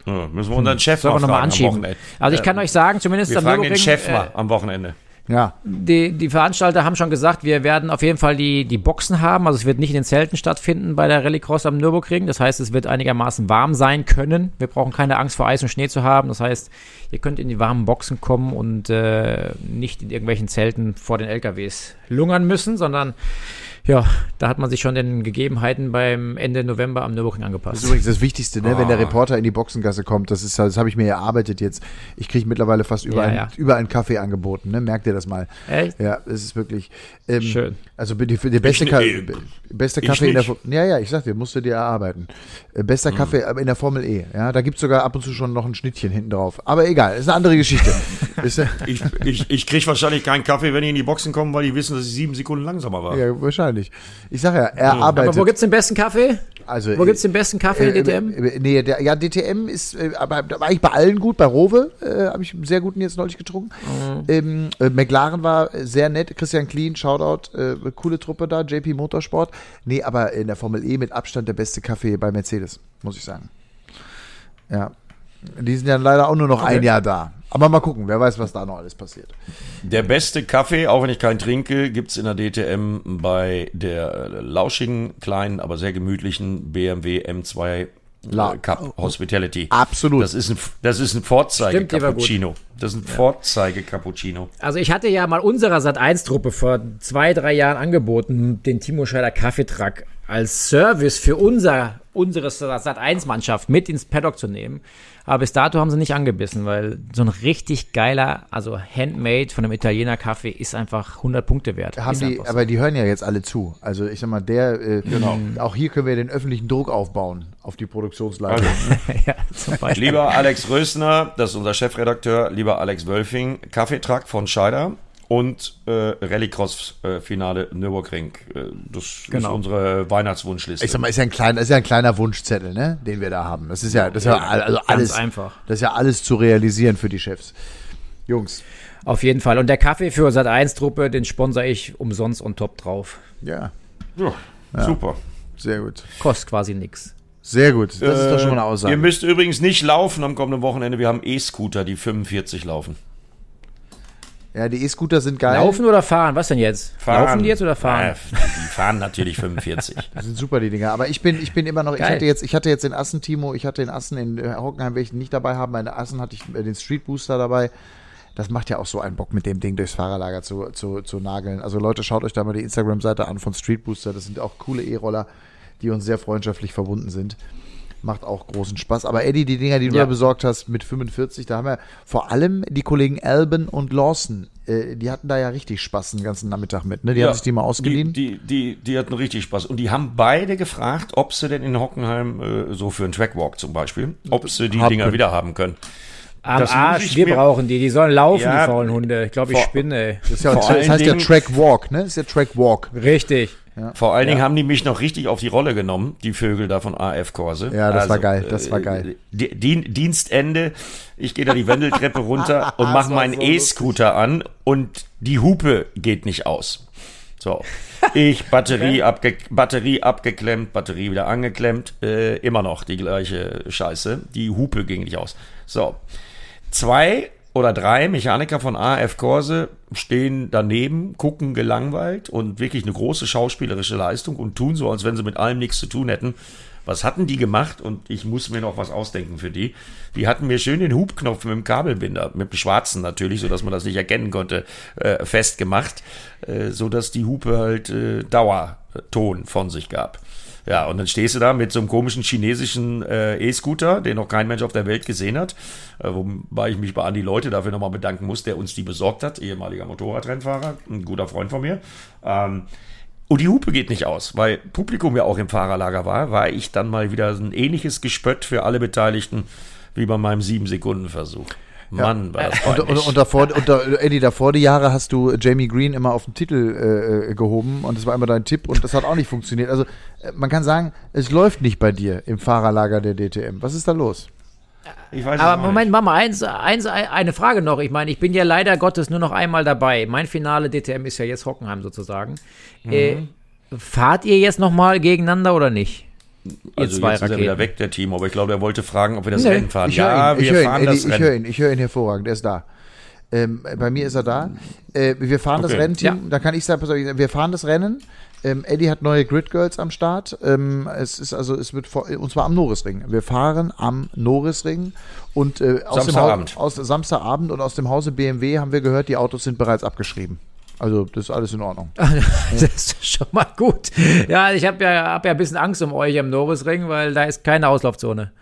Ja, müssen wir unseren Chef Sollen mal, mal anschieben. Also ich kann äh, euch sagen, zumindest wir am fragen Nürburgring, den Chef mal äh, am Wochenende. Ja. Die, die Veranstalter haben schon gesagt, wir werden auf jeden Fall die, die Boxen haben. Also es wird nicht in den Zelten stattfinden bei der Rallycross am Nürburgring. Das heißt, es wird einigermaßen warm sein können. Wir brauchen keine Angst vor Eis und Schnee zu haben. Das heißt, ihr könnt in die warmen Boxen kommen und äh, nicht in irgendwelchen Zelten vor den LKWs lungern müssen, sondern ja, da hat man sich schon den Gegebenheiten beim Ende November am Nürburgring angepasst. Das ist übrigens das Wichtigste, ne? Oh. wenn der ah. Reporter in die Boxengasse kommt. Das ist, das habe ich mir erarbeitet jetzt. Ich kriege mittlerweile fast überall, ja, ja. überall einen Kaffee angeboten. Ne? Merkt ihr das mal? Echt? Ja, es ist wirklich. Ähm, Schön. Also die, die beste, ich, Ka äh, beste Kaffee in der Ja, ja, ich sag dir, musst du dir erarbeiten. Äh, bester mhm. Kaffee in der Formel E. Ja, da gibt es sogar ab und zu schon noch ein Schnittchen hinten drauf. Aber egal, ist eine andere Geschichte. ich ich, ich kriege wahrscheinlich keinen Kaffee, wenn ich in die Boxen komme, weil die wissen, dass ich sieben Sekunden langsamer war. Ja, wahrscheinlich. Ich sag ja, er mhm. arbeitet. Aber wo gibt's den besten Kaffee? Also, Wo gibt es den besten Kaffee, äh, DTM? Äh, nee, der, ja, DTM ist, äh, aber da war ich bei allen gut. Bei Rowe äh, habe ich einen sehr guten jetzt neulich getrunken. Mhm. Ähm, äh, McLaren war sehr nett. Christian Clean, Shoutout, äh, coole Truppe da. JP Motorsport. Nee, aber in der Formel E mit Abstand der beste Kaffee bei Mercedes, muss ich sagen. Ja. Die sind ja leider auch nur noch okay. ein Jahr da. Aber mal gucken, wer weiß, was da noch alles passiert. Der beste Kaffee, auch wenn ich keinen trinke, gibt es in der DTM bei der lauschigen, kleinen, aber sehr gemütlichen BMW M2 La Cup Hospitality. Absolut. Das ist ein, das ist ein Vorzeige-Cappuccino. Das ist ein ja. Vorzeige-Cappuccino. Also ich hatte ja mal unserer Sat1-Truppe vor zwei, drei Jahren angeboten, den Timo Scheider Kaffeetrack als Service für unser, unsere Sat1-Mannschaft mit ins Paddock zu nehmen. Aber bis dato haben sie nicht angebissen, weil so ein richtig geiler, also handmade von einem Italiener Kaffee ist einfach 100 Punkte wert. Haben die, so. Aber die hören ja jetzt alle zu. Also ich sag mal, der, äh, genau. auch hier können wir den öffentlichen Druck aufbauen auf die Produktionsleitung. Also, ja, lieber Alex Rösner, das ist unser Chefredakteur, lieber Alex Wölfing, Kaffeetrakt von Scheider und äh, Rallycross-Finale Nürburgring. Äh, das Genau. ist unsere Weihnachtswunschliste. Ich sag mal, ist ja ein kleiner, ist ja ein kleiner Wunschzettel, ne, den wir da haben. Das ist ja, das ist ja also alles einfach. Das ist ja alles zu realisieren für die Chefs. Jungs. Auf jeden Fall. Und der Kaffee für Sat 1 Truppe, den sponsor ich umsonst on top drauf. Ja, ja, super. sehr gut. Kostet quasi nix. Sehr gut. Das ist doch schon mal eine Ihr Aussage. müsst übrigens nicht laufen am kommenden Wochenende. Wir haben E-Scooter, die 45 laufen. Ja, die E-Scooter sind geil. Laufen oder fahren? Was denn jetzt? Laufen die jetzt oder fahren? Äh, die fahren natürlich 45. Die sind super, die Dinger. Aber ich bin, ich bin immer noch, ich hatte jetzt, ich hatte jetzt den Assen, Timo, ich hatte den Assen in äh, Hockenheim, welche ich nicht dabei haben. Bei den Assen hatte ich äh, den Street Booster dabei. Das macht ja auch so einen Bock, mit dem Ding durchs Fahrerlager zu, zu, zu nageln. Also Leute, schaut euch da mal die Instagram-Seite an von Street Booster. Das sind auch coole E-Roller, die uns sehr freundschaftlich verbunden sind. Macht auch großen Spaß. Aber Eddie, die Dinger, die du Ja. da besorgt hast mit 45, da haben wir vor allem die Kollegen Alban und Lawson, äh, die hatten da ja richtig Spaß den ganzen Nachmittag mit. Ne? Die haben sich die mal ausgeliehen. Die, die, die, die hatten richtig Spaß. Und die haben beide gefragt, ob sie denn in Hockenheim, äh, so für einen Trackwalk zum Beispiel, ob sie die Haben Dinger können. wieder haben können. Am Das Arsch, wir brauchen die. Die sollen laufen, Ja, die faulen Hunde. Ich glaube, ich spinne. ey. Das, ist ja, das heißt ja Dingen- Track Walk, ne? Das ist ja Track Walk. Richtig. Vor allen Dingen haben die mich noch richtig auf die Rolle genommen, die Vögel da von AF Korse. Ja, das war geil, das war äh, geil. Di- Dien- Dienstende, ich gehe da die Wendeltreppe runter und mache meinen so E-Scooter an und die Hupe geht nicht aus. So, ich Batterie, abge Batterie abgeklemmt, Batterie wieder angeklemmt, äh, immer noch die gleiche Scheiße. Die Hupe ging nicht aus. So, zwei oder drei Mechaniker von AF Korse stehen daneben, gucken gelangweilt und wirklich eine große schauspielerische Leistung und tun so, als wenn sie mit allem nichts zu tun hätten. Was hatten die gemacht? Und ich muss mir noch was ausdenken für die. Die hatten mir schön den Hubknopf mit dem Kabelbinder, mit dem schwarzen natürlich, so dass man das nicht erkennen konnte, äh, festgemacht, äh, so dass die Hupe halt äh, Dauerton von sich gab. Ja, und dann stehst du da mit so einem komischen chinesischen äh, E-Scooter, den noch kein Mensch auf der Welt gesehen hat. Äh, wobei ich mich bei Andi Leute dafür nochmal bedanken muss, der uns die besorgt hat, ehemaliger Motorradrennfahrer, ein guter Freund von mir. Ähm, und die Hupe geht nicht aus, weil Publikum ja auch im Fahrerlager war, war ich dann mal wieder ein ähnliches Gespött für alle Beteiligten wie bei meinem Sieben-Sekunden-Versuch. Mann, war das Und, und, und davor, und da, Eddie, davor die Jahre hast du Jamie Green immer auf den Titel äh, gehoben und das war immer dein Tipp und das hat auch nicht funktioniert. Also äh, man kann sagen, es läuft nicht bei dir im Fahrerlager der DTM. Was ist da los? ich weiß es Aber Moment, nicht. Mama, eins, eins, eine Frage noch. Ich meine, ich bin ja leider Gottes nur noch einmal dabei. Mein Finale DTM ist ja jetzt Hockenheim sozusagen. Mhm. Äh, fahrt ihr jetzt nochmal gegeneinander oder nicht? Also zwei jetzt ist er wieder Raketen. weg, der Team, aber ich glaube, er wollte fragen, ob wir das Nee, Rennen fahren. Ich höre ja, ihn, ich wir höre fahren ihn, das Eddie, ich höre Rennen. ihn, ich höre ihn hervorragend, er ist da. Ähm, bei mir ist er da. Äh, wir fahren das Okay. Rennen, Team. Ja. Da kann ich sagen, wir fahren das Rennen. Ähm, Eddie hat neue Grid Girls am Start. Ähm, es ist also, es wird vor, und zwar am Norrisring. Wir fahren am Norrisring und äh, aus Samstagabend. dem Haus, aus Samstagabend und aus dem Hause BMW haben wir gehört, die Autos sind bereits abgeschrieben. Also das ist alles in Ordnung. Das ist schon mal gut. Ja, ich habe ja, hab ja ein bisschen Angst um euch am Norrisring, weil da ist keine Auslaufzone.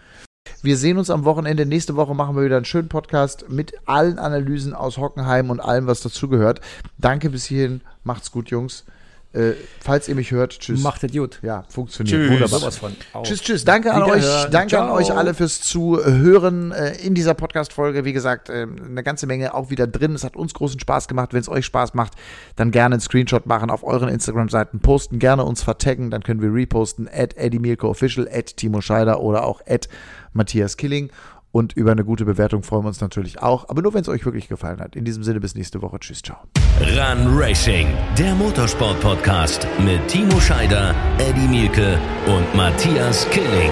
Wir sehen uns am Wochenende. Nächste Woche machen wir wieder einen schönen Podcast mit allen Analysen aus Hockenheim und allem, was dazugehört. Danke bis hierhin. Macht's gut, Jungs. Äh, falls ihr mich hört, tschüss. Macht das gut. ja, funktioniert. Tschüss. Wunderbar. Sowas von. Au. Tschüss, tschüss. Danke an euch. Danke an Ciao. euch alle fürs Zuhören äh, in dieser Podcast-Folge. Wie gesagt, äh, eine ganze Menge auch wieder drin. Es hat uns großen Spaß gemacht. Wenn es euch Spaß macht, dann gerne einen Screenshot machen auf euren Instagram-Seiten. Posten, gerne uns vertaggen. Dann können wir reposten. At Eddie Mielke Official, at Timo Scheider oder auch at Matthias Killing. Und über eine gute Bewertung freuen wir uns natürlich auch. Aber nur, wenn es euch wirklich gefallen hat. In diesem Sinne, bis nächste Woche. Tschüss, ciao. Run Racing, der Motorsport-Podcast mit Timo Scheider, Eddie Mielke und Matthias Killing.